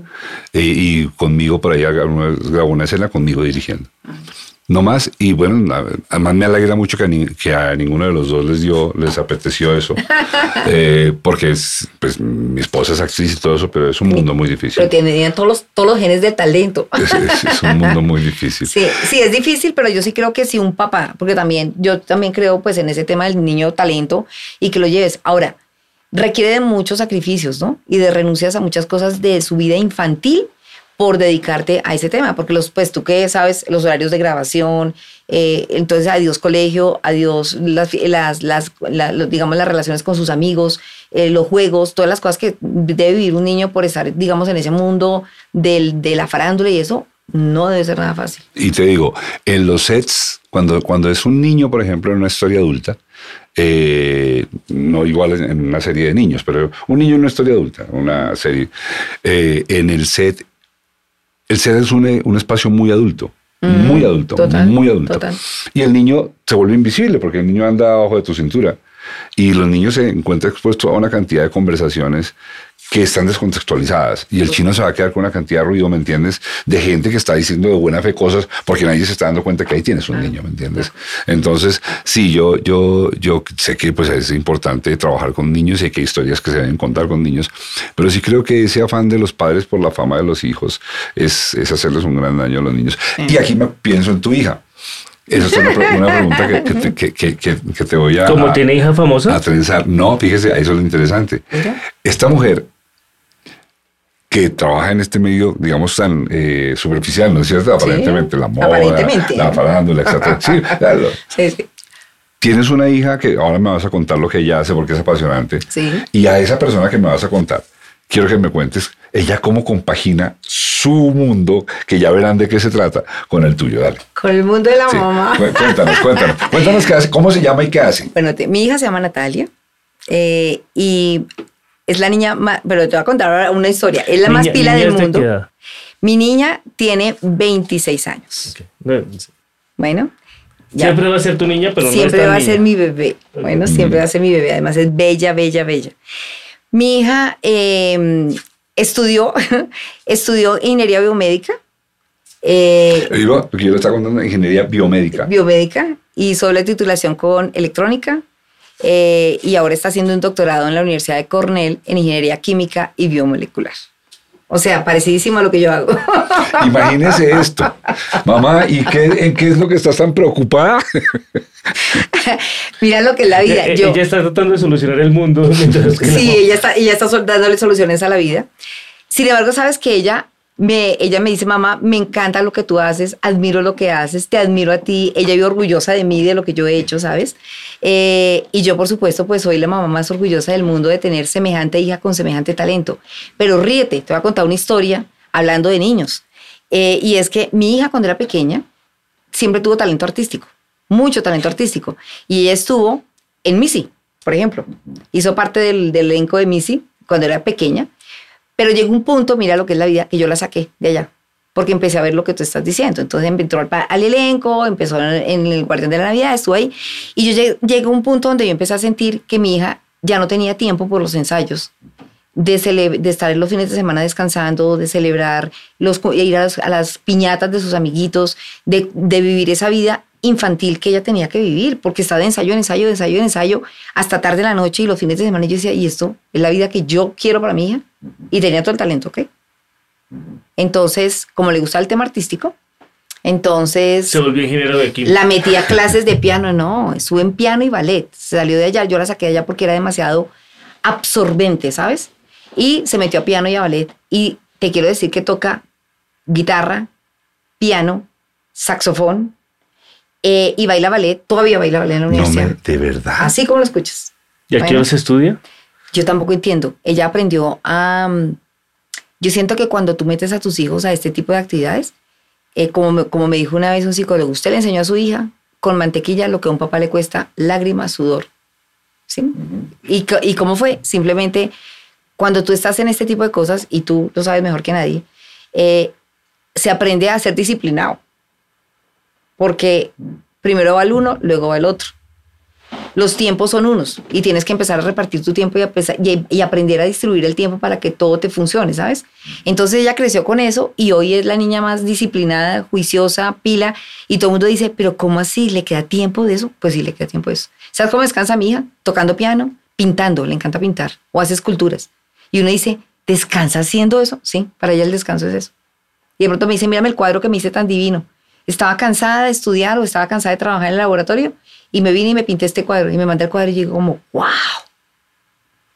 y conmigo por allá grabó una escena conmigo dirigiendo. No más, y bueno, además me alegra mucho que a, que a, ninguno de los dos les dio, les apeteció eso, [laughs] eh, porque es, pues, mi esposa es actriz y todo eso, pero es un mundo muy difícil. Pero tienen todos los, todos los genes del talento. [laughs] es, un mundo muy difícil. Sí, sí, es difícil, pero yo sí creo que si un papá, porque también, yo también creo pues en ese tema del niño talento y que lo lleves. Ahora, requiere de muchos sacrificios, ¿no? Y de renuncias a muchas cosas de su vida infantil por dedicarte a ese tema, porque los, pues tú que sabes, los horarios de grabación, eh, entonces adiós colegio, adiós las, las, digamos, las relaciones con sus amigos, eh, los juegos, todas las cosas que debe vivir un niño por estar, digamos, en ese mundo del, de la farándula y eso, no debe ser nada fácil. Y te digo, en los sets, cuando, cuando es un niño, por ejemplo, en una historia adulta, eh, no igual en una serie de niños, pero un niño en una historia adulta, una serie, eh, en el set, el set es un, un espacio muy adulto. muy adulto, muy adulto. Y el niño se vuelve invisible porque el niño anda abajo de tu cintura. Y los niños se encuentran expuestos a una cantidad de conversaciones que están descontextualizadas y el chino se va a quedar con una cantidad de ruido, ¿me entiendes? De gente que está diciendo de buena fe cosas porque nadie se está dando cuenta que ahí tienes un niño, ¿me entiendes? Entonces, sí, yo, yo, yo sé que pues es importante trabajar con niños y que hay historias que se deben contar con niños, pero sí creo que ese afán de los padres por la fama de los hijos es, es hacerles un gran daño a los niños. Y aquí me pienso en tu hija. Esa es una, pregunta que, que, que, que, te voy a... ¿Cómo tiene hija famosa? A trenzar. No, fíjese, eso es lo interesante. Esta mujer que trabaja en este medio, digamos, tan eh, superficial, ¿no es cierto? Aparentemente, la moda, aparentemente. la farándula, [laughs] etc. Sí, claro. Sí, sí. Tienes una hija que ahora me vas a contar lo que ella hace porque es apasionante. Sí. Y a esa persona que me vas a contar, quiero que me cuentes ella cómo compagina su mundo, que ya verán de qué se trata, con el tuyo. Dale. Con el mundo de la mamá. Cuéntanos, cuéntanos. [laughs] Cuéntanos qué hace, cómo se llama y qué hace. Bueno, mi hija se llama Natalia. Eh, y es la niña más, pero te voy a contar ahora una historia. Es la más pila del mundo. Mi niña tiene 26 años. Bueno. Siempre va a ser tu niña, pero siempre va a ser mi bebé. Bueno, siempre va a ser mi bebé. Además es bella, bella, bella. Mi hija em, estudió, [laughs] estudió ingeniería biomédica. Eh, yo, yo le estaba contando ingeniería biomédica. Biomédica. Hizo la titulación con electrónica eh, y ahora está haciendo un doctorado en la Universidad de Cornell en Ingeniería Química y Biomolecular. O sea, parecidísimo a lo que yo hago. [laughs] Imagínese esto. Mamá, ¿y qué, en qué es lo que estás tan preocupada? [laughs] Mira lo que es la vida. Eh, ella está tratando de solucionar el mundo. sí, ella está, ella está dándole soluciones a la vida. Sin embargo, sabes que ella me, ella me dice, mamá, me encanta lo que tú haces, admiro lo que haces, te admiro a ti. Ella vive orgullosa de mí, de lo que yo he hecho, ¿sabes? Eh, y yo, por supuesto, pues soy la mamá más orgullosa del mundo de tener semejante hija con semejante talento. Pero ríete, te voy a contar una historia hablando de niños. Eh, y es que mi hija, cuando era pequeña, siempre tuvo talento artístico, mucho talento artístico. Y ella estuvo en Missy, por ejemplo. Hizo parte del, del elenco de Missy cuando era pequeña. Pero llegó un punto, mira lo que es la vida, que yo la saqué de allá porque empecé a ver lo que tú estás diciendo. Entonces entró al, al elenco, empezó en el Guardián de la Navidad, estuve ahí, y yo llegué, llegué, a un punto donde yo empecé a sentir que mi hija ya no tenía tiempo por los ensayos, de, de estar en los fines de semana descansando, de celebrar, los, ir a, a las piñatas de sus amiguitos, de, de, vivir esa vida infantil que ella tenía que vivir, porque estaba de ensayo en ensayo, de ensayo en ensayo, hasta tarde de la noche y los fines de semana. Y yo decía, ¿y esto es la vida que yo quiero para mi hija? Y tenía todo el talento, ¿ok? Entonces, como le gusta el tema artístico, entonces... Se volvió ingeniero de química. La metí a clases de piano, no, estuve en piano y ballet. Se salió de allá, yo la saqué de allá porque era demasiado absorbente, ¿sabes? Y se metió a piano y a ballet. Y te quiero decir que toca guitarra, piano, saxofón eh, y baila ballet. Todavía baila ballet en la universidad. No de verdad. Así como lo escuchas. ¿Y a qué se estudia? Yo tampoco entiendo. Ella aprendió a yo siento que cuando tú metes a tus hijos a este tipo de actividades, eh, como, me, como me dijo una vez un psicólogo, usted le enseñó a su hija con mantequilla lo que a un papá le cuesta lágrimas, sudor. ¿Sí? ¿Y, ¿Y cómo fue? Simplemente cuando tú estás en este tipo de cosas, y tú lo sabes mejor que nadie, eh, se aprende a ser disciplinado. Porque primero va el uno, luego va el otro los tiempos son unos y tienes que empezar a repartir tu tiempo y, aprender a distribuir el tiempo para que todo te funcione, ¿sabes? Entonces ella creció con eso y hoy es la niña más disciplinada, juiciosa, pila y todo el mundo dice, pero ¿cómo así? ¿Le queda tiempo de eso? Pues sí, le queda tiempo de eso. ¿Sabes cómo descansa mi hija? Tocando piano, pintando, le encanta pintar o hace esculturas. Y uno dice, ¿descansa haciendo eso? Sí, para ella el descanso es eso. Y de pronto me dice, mírame el cuadro que me hice tan divino. Estaba cansada de estudiar o estaba cansada de trabajar en el laboratorio y me vine y me pinté este cuadro y me mandé el cuadro y digo como, wow.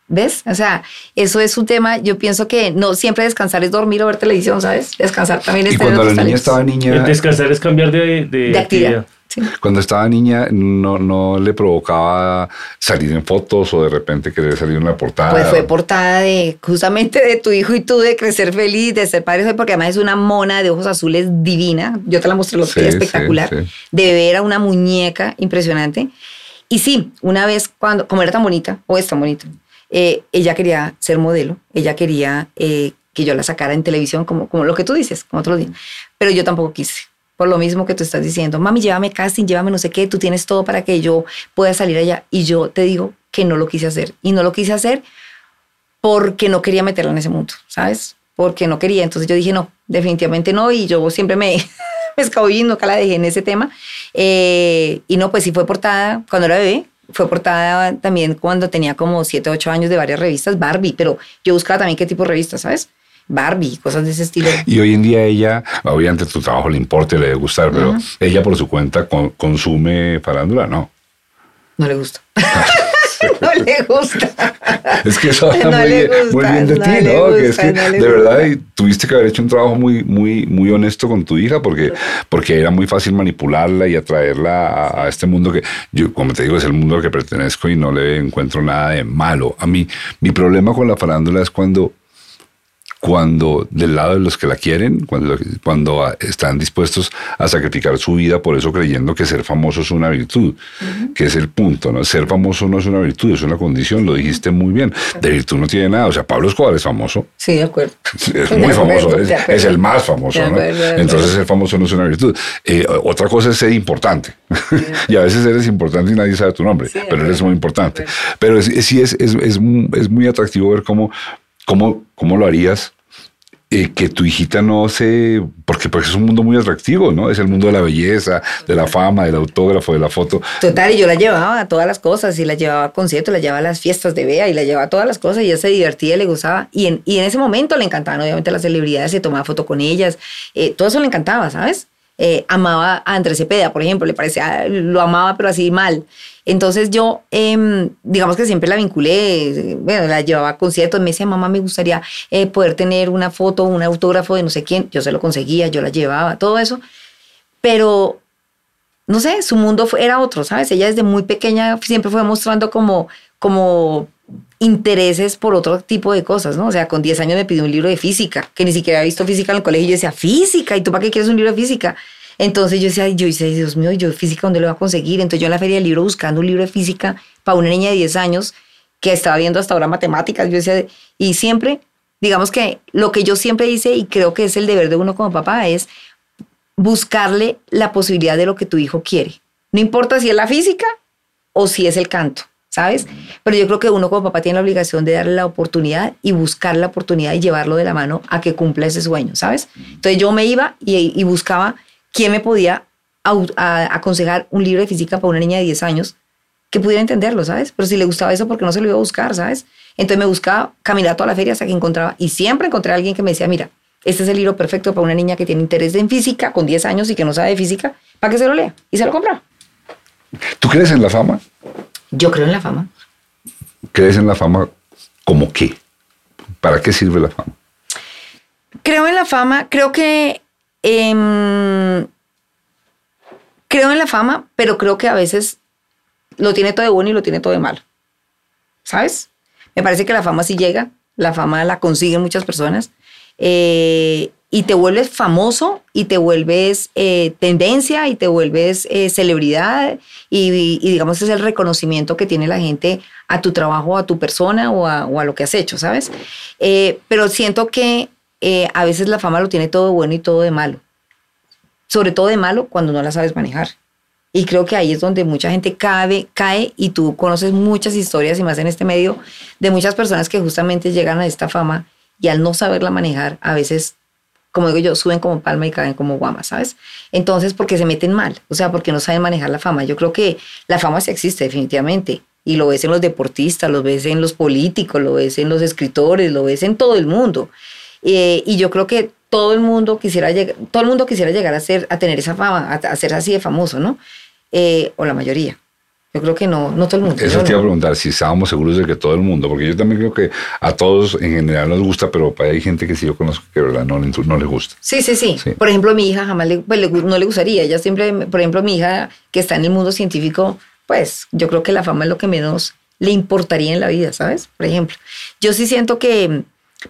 ¿Ves? O sea, eso es un tema, yo pienso que no siempre descansar es dormir o ver televisión, ¿sabes? Descansar también es Y tener cuando la otros niña talentos. estaba El niña, descansar es cambiar de, de, de actividad. Sí. cuando estaba niña, no, no le provocaba salir en fotos o de repente querer salir en una portada. Pues fue portada de justamente de tu hijo y tú de crecer feliz, de ser padre, porque además es una mona de ojos azules divina. Yo te la mostré los Sí, días, espectacular. sí. De ver a una muñeca impresionante. Y sí, una vez cuando, como era tan bonita, o es tan bonita, eh, ella quería ser modelo, ella quería eh, que yo la sacara en televisión, como, como lo que tú dices, como otros días. Pero yo tampoco quise. Por lo mismo que tú estás diciendo, mami, llévame casting, llévame no sé qué, tú tienes todo para que yo pueda salir allá. Y yo te digo que no lo quise hacer. Y no lo quise hacer porque no quería meterla en ese mundo, ¿sabes? Porque no quería. Entonces yo dije, no, definitivamente no. Y yo siempre me, [laughs] me escabullí, nunca la dejé en ese tema. Eh, y no, pues sí fue portada cuando era bebé. Fue portada también cuando tenía como 7, 8 años de varias revistas, Barbie, pero yo buscaba también qué tipo de revistas, ¿sabes? Barbie, cosas de ese estilo. Y hoy en día ella, obviamente tu trabajo le importa y le debe gustar, pero ella por su cuenta con- consume farándula, no. No le gusta. [laughs] [laughs] no le gusta. Es que eso habla No muy, le bien, gusta, muy bien de no ti, le ¿no? que es que no le de verdad tuviste que haber hecho un trabajo muy, muy, muy honesto con tu hija porque, porque era muy fácil manipularla y atraerla a, a este mundo que yo, como te digo, es el mundo al que pertenezco y no le encuentro nada de malo. A mí, mi problema con la farándula es cuando cuando del lado de los que la quieren, cuando, cuando a- están dispuestos a sacrificar su vida por eso creyendo que ser famoso es una virtud, que es el punto, ¿no? Ser famoso no es una virtud, es una condición, lo dijiste muy bien. De virtud no tiene nada, o sea, Pablo Escobar es famoso, Sí, de acuerdo. [laughs] es muy famoso, es, es el más famoso, ¿no? Entonces ser famoso no es una virtud. Eh, otra cosa es ser importante. [laughs] y a veces eres importante y nadie sabe tu nombre, Sí, pero eres muy importante. Pero sí es, es, es, es muy atractivo ver cómo, cómo, cómo lo harías. Eh, que tu hijita no se... Porque, porque es un mundo muy atractivo, ¿no? Es el mundo de la belleza, de la fama, del autógrafo, de la foto. Total, y yo la llevaba a todas las cosas, y la llevaba a conciertos, la llevaba a las fiestas de Bea, y la llevaba a todas las cosas, y ella se divertía, le gustaba. Y en, y en ese momento le encantaban, obviamente, las celebridades, se tomaba foto con ellas, eh, todo eso le encantaba, ¿sabes? Eh, amaba a Andrés Cepeda, por ejemplo, le parecía, lo amaba, pero así mal. Entonces yo, em, digamos que siempre la vinculé, bueno, la llevaba a conciertos, me decía, mamá, me gustaría eh, poder tener una foto, un autógrafo de no sé quién, yo se lo conseguía, yo la llevaba, todo eso. Pero no sé, su mundo fue- era otro, ¿sabes? Ella desde muy pequeña siempre fue mostrando como, como intereses por otro tipo de cosas, ¿no? O sea, con 10 años me pidió un libro de física, que ni siquiera había visto física en el colegio, y yo decía, física, ¿y tú para qué quieres un libro de física? Entonces yo decía, yo decía, Dios mío, ¿yo física dónde lo voy a conseguir? Entonces yo en la feria del libro buscando un libro de física para una niña de 10 años que estaba viendo hasta ahora matemáticas, yo decía, y siempre, digamos que lo que yo siempre hice y creo que es el deber de uno como papá es buscarle la posibilidad de lo que tu hijo quiere. No importa si es la física o si es el canto, ¿sabes? Pero yo creo que uno como papá tiene la obligación de darle la oportunidad y buscar la oportunidad y llevarlo de la mano a que cumpla ese sueño, ¿sabes? Entonces yo me iba y, buscaba quién me podía a- aconsejar un libro de física para una niña de 10 años que pudiera entenderlo, ¿sabes? Pero si le gustaba eso, ¿por qué no se lo iba a buscar, ¿sabes? Entonces me buscaba caminar toda la feria hasta que encontraba, y siempre encontré a alguien que me decía, mira, este es el libro perfecto para una niña que tiene interés en física, con 10 años y que no sabe de física, para que se lo lea. Y se lo compraba. ¿Tú crees en la fama? Yo creo en la fama. ¿Crees en la fama como qué? ¿Para qué sirve la fama? Creo en la fama, creo que... em, creo en la fama, pero creo que a veces lo tiene todo de bueno y lo tiene todo de malo. ¿Sabes? Me parece que la fama sí llega, la fama la consiguen muchas personas, eh, y te vuelves famoso y te vuelves eh, tendencia y te vuelves eh, celebridad y, y digamos es el reconocimiento que tiene la gente a tu trabajo, a tu persona o a, o a lo que has hecho, ¿sabes? Eh, pero siento que eh, a veces la fama lo tiene todo de bueno y todo de malo. Sobre todo de malo cuando no la sabes manejar. Y creo que ahí es donde mucha gente cae, cae y tú conoces muchas historias y más en este medio de muchas personas que justamente llegan a esta fama y al no saberla manejar a veces, como digo yo, suben como palma y caen como guama, ¿sabes? Entonces, porque se meten mal, o sea, porque no saben manejar la fama. Yo creo que la fama sí existe definitivamente y lo ves en los deportistas, lo ves en los políticos, lo ves en los escritores, lo ves en todo el mundo. Eh, y yo creo que todo el mundo quisiera llegar, todo el mundo quisiera llegar a ser, a tener esa fama, a, ser así de famoso, ¿no? Eh, o la mayoría. Yo creo que no, no todo el mundo. Eso te iba a preguntar si estábamos seguros de que todo el mundo, porque yo también creo que a todos en general nos gusta, pero hay gente que sí yo conozco que verdad no, le- no le gusta. Sí, sí, sí, Sí. Por ejemplo, mi hija jamás le, pues, no le gustaría. Ella siempre, por ejemplo, mi hija que está en el mundo científico, pues yo creo que la fama es lo que menos le importaría en la vida, ¿sabes? Por ejemplo, yo sí siento que,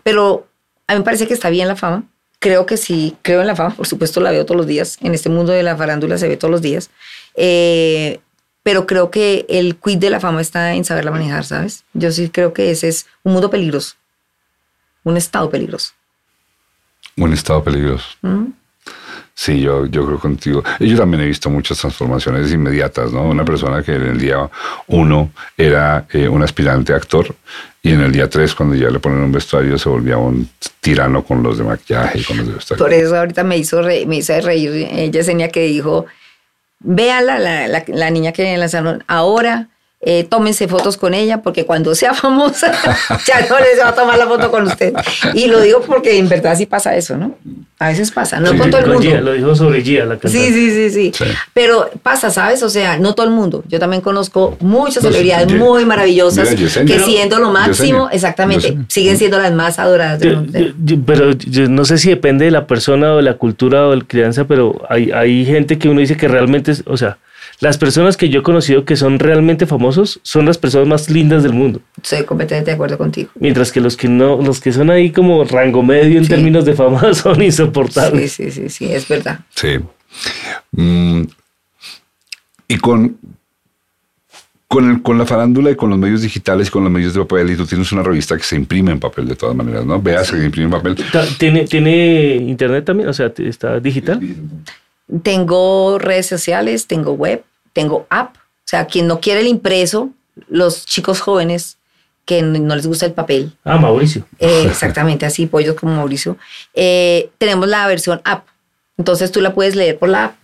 pero a mí me parece que está bien la fama. Creo que sí, creo en la fama, por supuesto la veo todos los días. En este mundo de la farándula se ve todos los días. Eh, pero creo que el quid de la fama está en saberla manejar, ¿sabes? Yo sí creo que ese es un mundo peligroso, un estado peligroso. Un estado peligroso. ¿Mm? Sí, yo, yo creo contigo. Yo también he visto muchas transformaciones inmediatas, ¿no? Una persona que en el día uno era eh, un aspirante actor y en el día tres, cuando ya le ponen un vestuario, se volvía un tirano con los de maquillaje y con los de vestuario. Por eso ahorita me hizo, re- me hizo reír eh, Yesenia que dijo, véala, la, la, la niña que lanzaron ahora, eh, tómense fotos con ella porque cuando sea [laughs] famosa ya no les va a tomar la foto con usted. Y lo digo porque en verdad sí pasa eso, ¿no? A veces pasa, no Sí, con todo el Con mundo. Gia, lo dijo sobre Gia, la cantante. Sí, sí, sí, sí, Sí. Pero pasa, ¿sabes? O sea, no todo el mundo. Yo también conozco muchas No, celebridades muy maravillosas mira, Yesenia. que siendo lo máximo, Yesenia. exactamente, Yesenia. siguen siendo las más adoradas del Yo- mundo. yo- yo- pero yo no sé si depende de la persona o de la cultura o de la crianza, pero hay, hay gente que uno dice que realmente es, o sea, las personas que yo he conocido que son realmente famosos son las personas más lindas del mundo, Estoy completamente de acuerdo contigo. mientras que los que no, los que son ahí como rango medio en Sí. términos de fama [laughs] son Sí, insoportables. sí, sí, sí, es verdad. Sí. Mm, y con, con, el- con la farándula y con los medios digitales y con los medios de papel, y tú tienes una revista que se imprime en papel de todas maneras, ¿no? Veas que se imprime en papel. ¿Tiene, ¿Tiene internet también? O sea, ¿está digital? Tengo redes sociales, tengo web, tengo app. O sea, quien no quiere el impreso, los chicos jóvenes que no les gusta el papel, Ah, Mauricio. eh, exactamente así, pollos como Mauricio, eh, tenemos la versión app. Entonces tú la puedes leer por la app.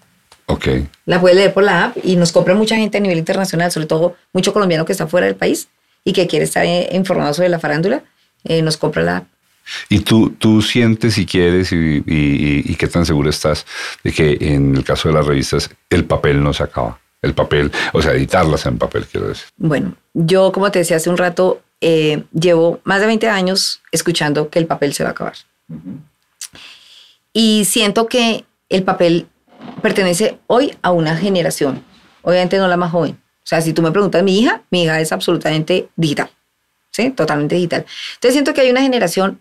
Ok. La puedes leer por la app y nos compra mucha gente a nivel internacional, sobre todo mucho colombiano que está fuera del país y que quiere estar eh, informado sobre la farándula, eh, nos compra la app. ¿Y tú, tú sientes y quieres y, y- y- y qué tan seguro estás de que en el caso de las revistas el papel no se acaba? El papel, o sea, editarlas en papel, quiero decir. Bueno, yo como te decía hace un rato, eh, llevo más de 20 años escuchando que el papel se va a acabar. Y siento que el papel pertenece hoy a una generación, obviamente no la más joven. O sea, si tú me preguntas mi hija, mi hija es absolutamente digital, ¿sí? Totalmente digital. Entonces siento que hay una generación,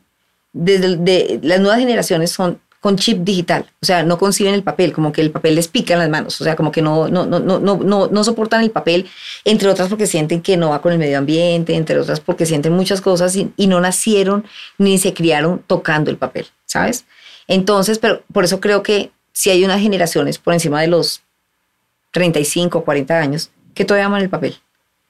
desde de, las nuevas generaciones son con chip digital, o sea, no conciben el papel, como que el papel les pica en las manos, o sea, como que no, no, no, no, no, no soportan el papel, entre otras porque sienten que no va con el medio ambiente, entre otras porque sienten muchas cosas y, y no nacieron ni se criaron tocando el papel, ¿sabes? Entonces, pero por eso creo que si hay unas generaciones por encima de los 35, 40 años que todavía aman el papel,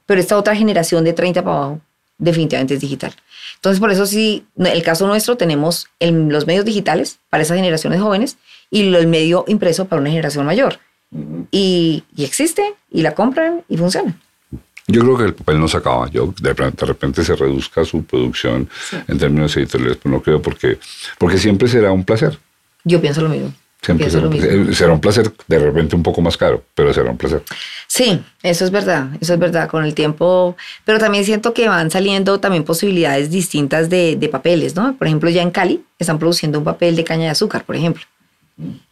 pero esta otra generación de 30 para abajo definitivamente es digital. Entonces, por eso sí, el caso nuestro tenemos el- los medios digitales para esas generaciones jóvenes y lo- el medio impreso para una generación mayor. y, y existe, y la compran y funciona. Yo creo que el papel no se acaba. Yo de repente se reduzca su producción en términos editoriales, pero no creo porque, porque siempre será un placer. Yo pienso lo mismo. Siempre será, será un placer de repente un poco más caro, pero será un placer. Sí, eso es verdad, eso es verdad, con el tiempo, pero también siento que van saliendo también posibilidades distintas de, de papeles, ¿no? Por ejemplo, ya en Cali están produciendo un papel de caña de azúcar, por ejemplo.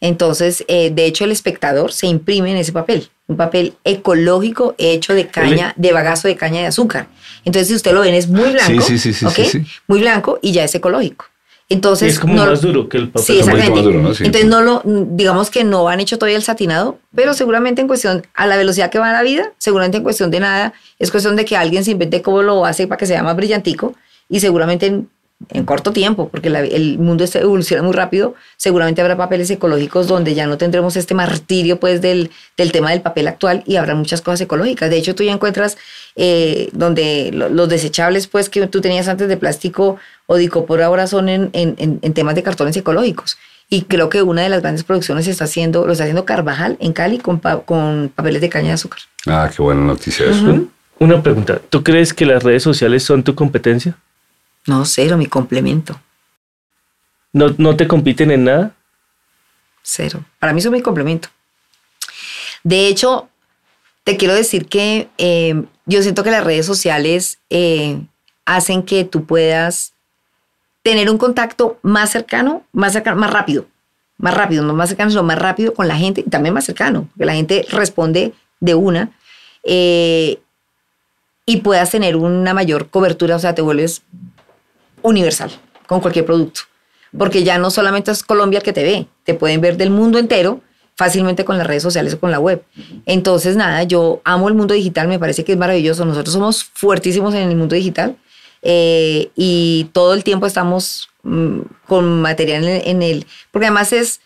Entonces, eh, de hecho, el espectador se imprime en ese papel, un papel ecológico hecho de caña, de bagazo de caña de azúcar. Entonces, si usted lo ven, es muy blanco, sí, sí, sí, ¿ok? sí, sí. Muy blanco y ya es ecológico. Entonces, es como no- más duro que el papel. Sí, exactamente. más duro, ¿no? Sí. Entonces no lo, digamos que no han hecho todavía el satinado, pero seguramente en cuestión, a la velocidad que va la vida, seguramente en cuestión de nada, es cuestión de que alguien se invente cómo lo hace para que sea más brillantico y seguramente en, en corto tiempo, porque la- el mundo evoluciona muy rápido, seguramente habrá papeles ecológicos donde ya no tendremos este martirio pues del, del tema del papel actual y habrá muchas cosas ecológicas. De hecho, tú ya encuentras eh, donde lo- los desechables pues que tú tenías antes de plástico o de icopor ahora son en, en- en- en temas de cartones ecológicos. Y creo que una de las grandes producciones está haciendo, lo está haciendo Carvajal en Cali con, pa- con papeles de caña de azúcar. Ah, qué buena noticia eso. Una pregunta. ¿Tú crees que las redes sociales son tu competencia? No, cero, mi complemento. ¿No, no te compiten en nada? Cero. Para mí son mi complemento. De hecho, te quiero decir que eh, yo siento que las redes sociales eh, hacen que tú puedas tener un contacto más cercano, más cercano, más rápido, más rápido, no más cercano, sino más rápido con la gente y también más cercano, que la gente responde de una eh, y puedas tener una mayor cobertura, o sea, te vuelves universal con cualquier producto, porque ya no solamente es Colombia el que te ve, te pueden ver del mundo entero fácilmente con las redes sociales o con la web. Entonces, nada, yo amo el mundo digital, me parece que es maravilloso. Nosotros somos fuertísimos en el mundo digital eh, y todo el tiempo estamos mm, con material en, el, porque además es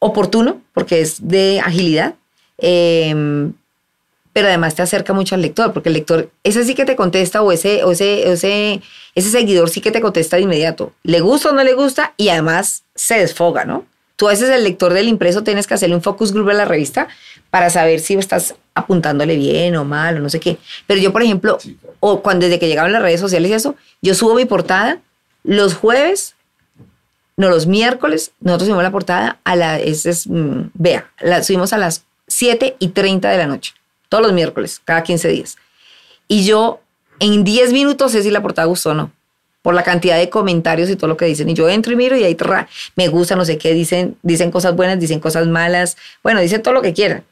oportuno, porque es de agilidad. Em, pero además te acerca mucho al lector, porque el lector, ese sí que te contesta o ese, o ese, ese, ese seguidor sí que te contesta de inmediato. Le gusta o no le gusta y además se desfoga, ¿no? Tú a veces el lector del impreso tienes que hacerle un focus group a la revista para saber si estás apuntándole bien o mal o no sé qué. Pero yo, por ejemplo, o cuando desde que llegaban las redes sociales y eso, yo subo mi portada los jueves, no los miércoles, nosotros subimos la portada a la, es, mm, vea, la subimos a las 7 y 30 de la noche, todos los miércoles, cada 15 días. Y yo en 10 minutos sé si la portada gustó o no por la cantidad de comentarios y todo lo que dicen. Y yo entro y miro y ahí me gusta, no sé qué, dicen, dicen cosas buenas, dicen cosas malas, bueno, dicen todo lo que quieran.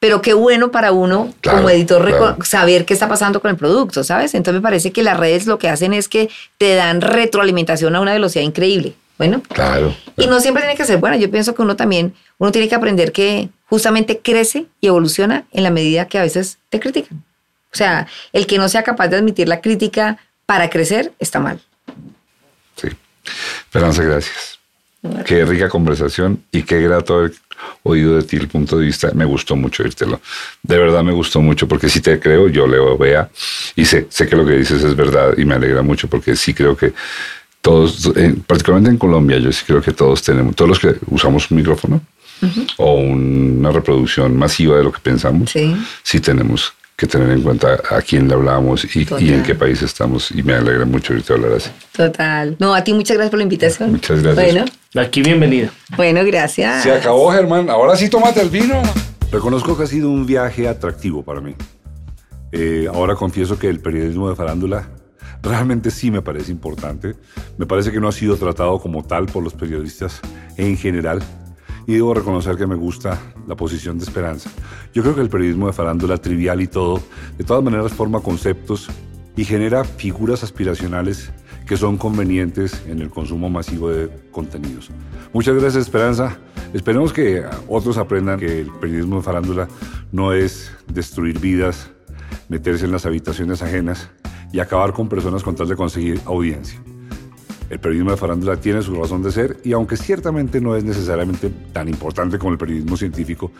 Pero qué bueno para uno como editor saber qué está pasando con el producto, ¿sabes? Entonces me parece que las redes lo que hacen es que te dan retroalimentación a una velocidad increíble. Bueno, claro. Y no siempre tiene que ser buena. Yo pienso que uno también, uno tiene que aprender que justamente crece y evoluciona en la medida que a veces te critican. O sea, el que no sea capaz de admitir la crítica para crecer está mal. Sí. Esperanza, gracias. Qué rica conversación y qué grato haber oído de ti el punto de vista. Me gustó mucho oírtelo. De verdad me gustó mucho porque si te creo, yo leo, vea y sé, sé que lo que dices es verdad y me alegra mucho porque sí creo que todos, eh, particularmente en Colombia, yo sí creo que todos tenemos, todos los que usamos un micrófono o una reproducción masiva de lo que pensamos, sí, sí tenemos que tener en cuenta a quién le hablamos y, en qué país estamos. Y me alegra mucho ahorita hablar así. Total. No, a ti muchas gracias por la invitación. Muchas gracias. Bueno. Aquí bienvenida. Bueno, gracias. Se acabó, Germán. Ahora sí tómate el vino. Reconozco que ha sido un viaje atractivo para mí. Eh, ahora confieso que el periodismo de farándula realmente sí me parece importante. Me parece que no ha sido tratado como tal por los periodistas en general y debo reconocer que me gusta la posición de esperanza. Yo creo que el periodismo de farándula trivial y todo, de todas maneras forma conceptos y genera figuras aspiracionales que son convenientes en el consumo masivo de contenidos. Muchas gracias Esperanza. Esperemos que otros aprendan que el periodismo de farándula no es destruir vidas, meterse en las habitaciones ajenas y acabar con personas con tal de conseguir audiencia. El periodismo de farándula tiene su razón de ser y aunque ciertamente no es necesariamente tan importante como el periodismo científico,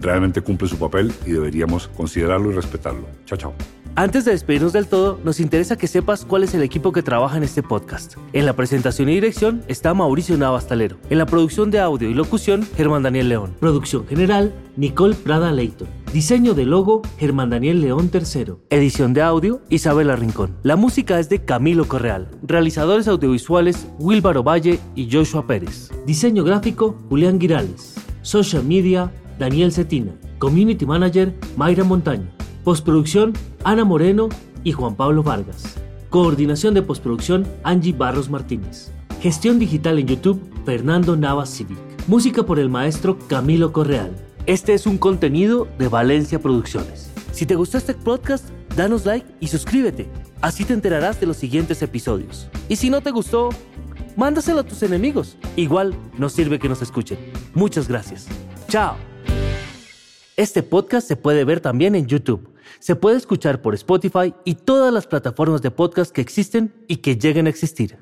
realmente cumple su papel y deberíamos considerarlo y respetarlo. Chao, chao. Antes de despedirnos del todo, nos interesa que sepas cuál es el equipo que trabaja en este podcast. En la presentación y dirección está Mauricio Navastalero. En la producción de audio y locución, Germán Daniel León. Producción general, Nicole Prada Leighton. Diseño de logo, Germán Daniel León III. Edición de audio, Isabela Rincón. La música es de Camilo Correal. Realizadores audiovisuales, Wilbaro Valle y Joshua Pérez. Diseño gráfico, Julián Girales. Social media, Daniel Cetina. Community Manager, Mayra Montaño. Postproducción, Ana Moreno y Juan Pablo Vargas. Coordinación de postproducción, Angie Barros Martínez. Gestión digital en YouTube, Fernando Navas Civic. Música por el maestro Camilo Correal. Este es un contenido de Valencia Producciones. Si te gustó este podcast, danos like y suscríbete. Así te enterarás de los siguientes episodios. Y si no te gustó, mándaselo a tus enemigos. Igual nos sirve que nos escuchen. Muchas gracias. Chao. Este podcast se puede ver también en YouTube. Se puede escuchar por Spotify y todas las plataformas de podcast que existen y que lleguen a existir.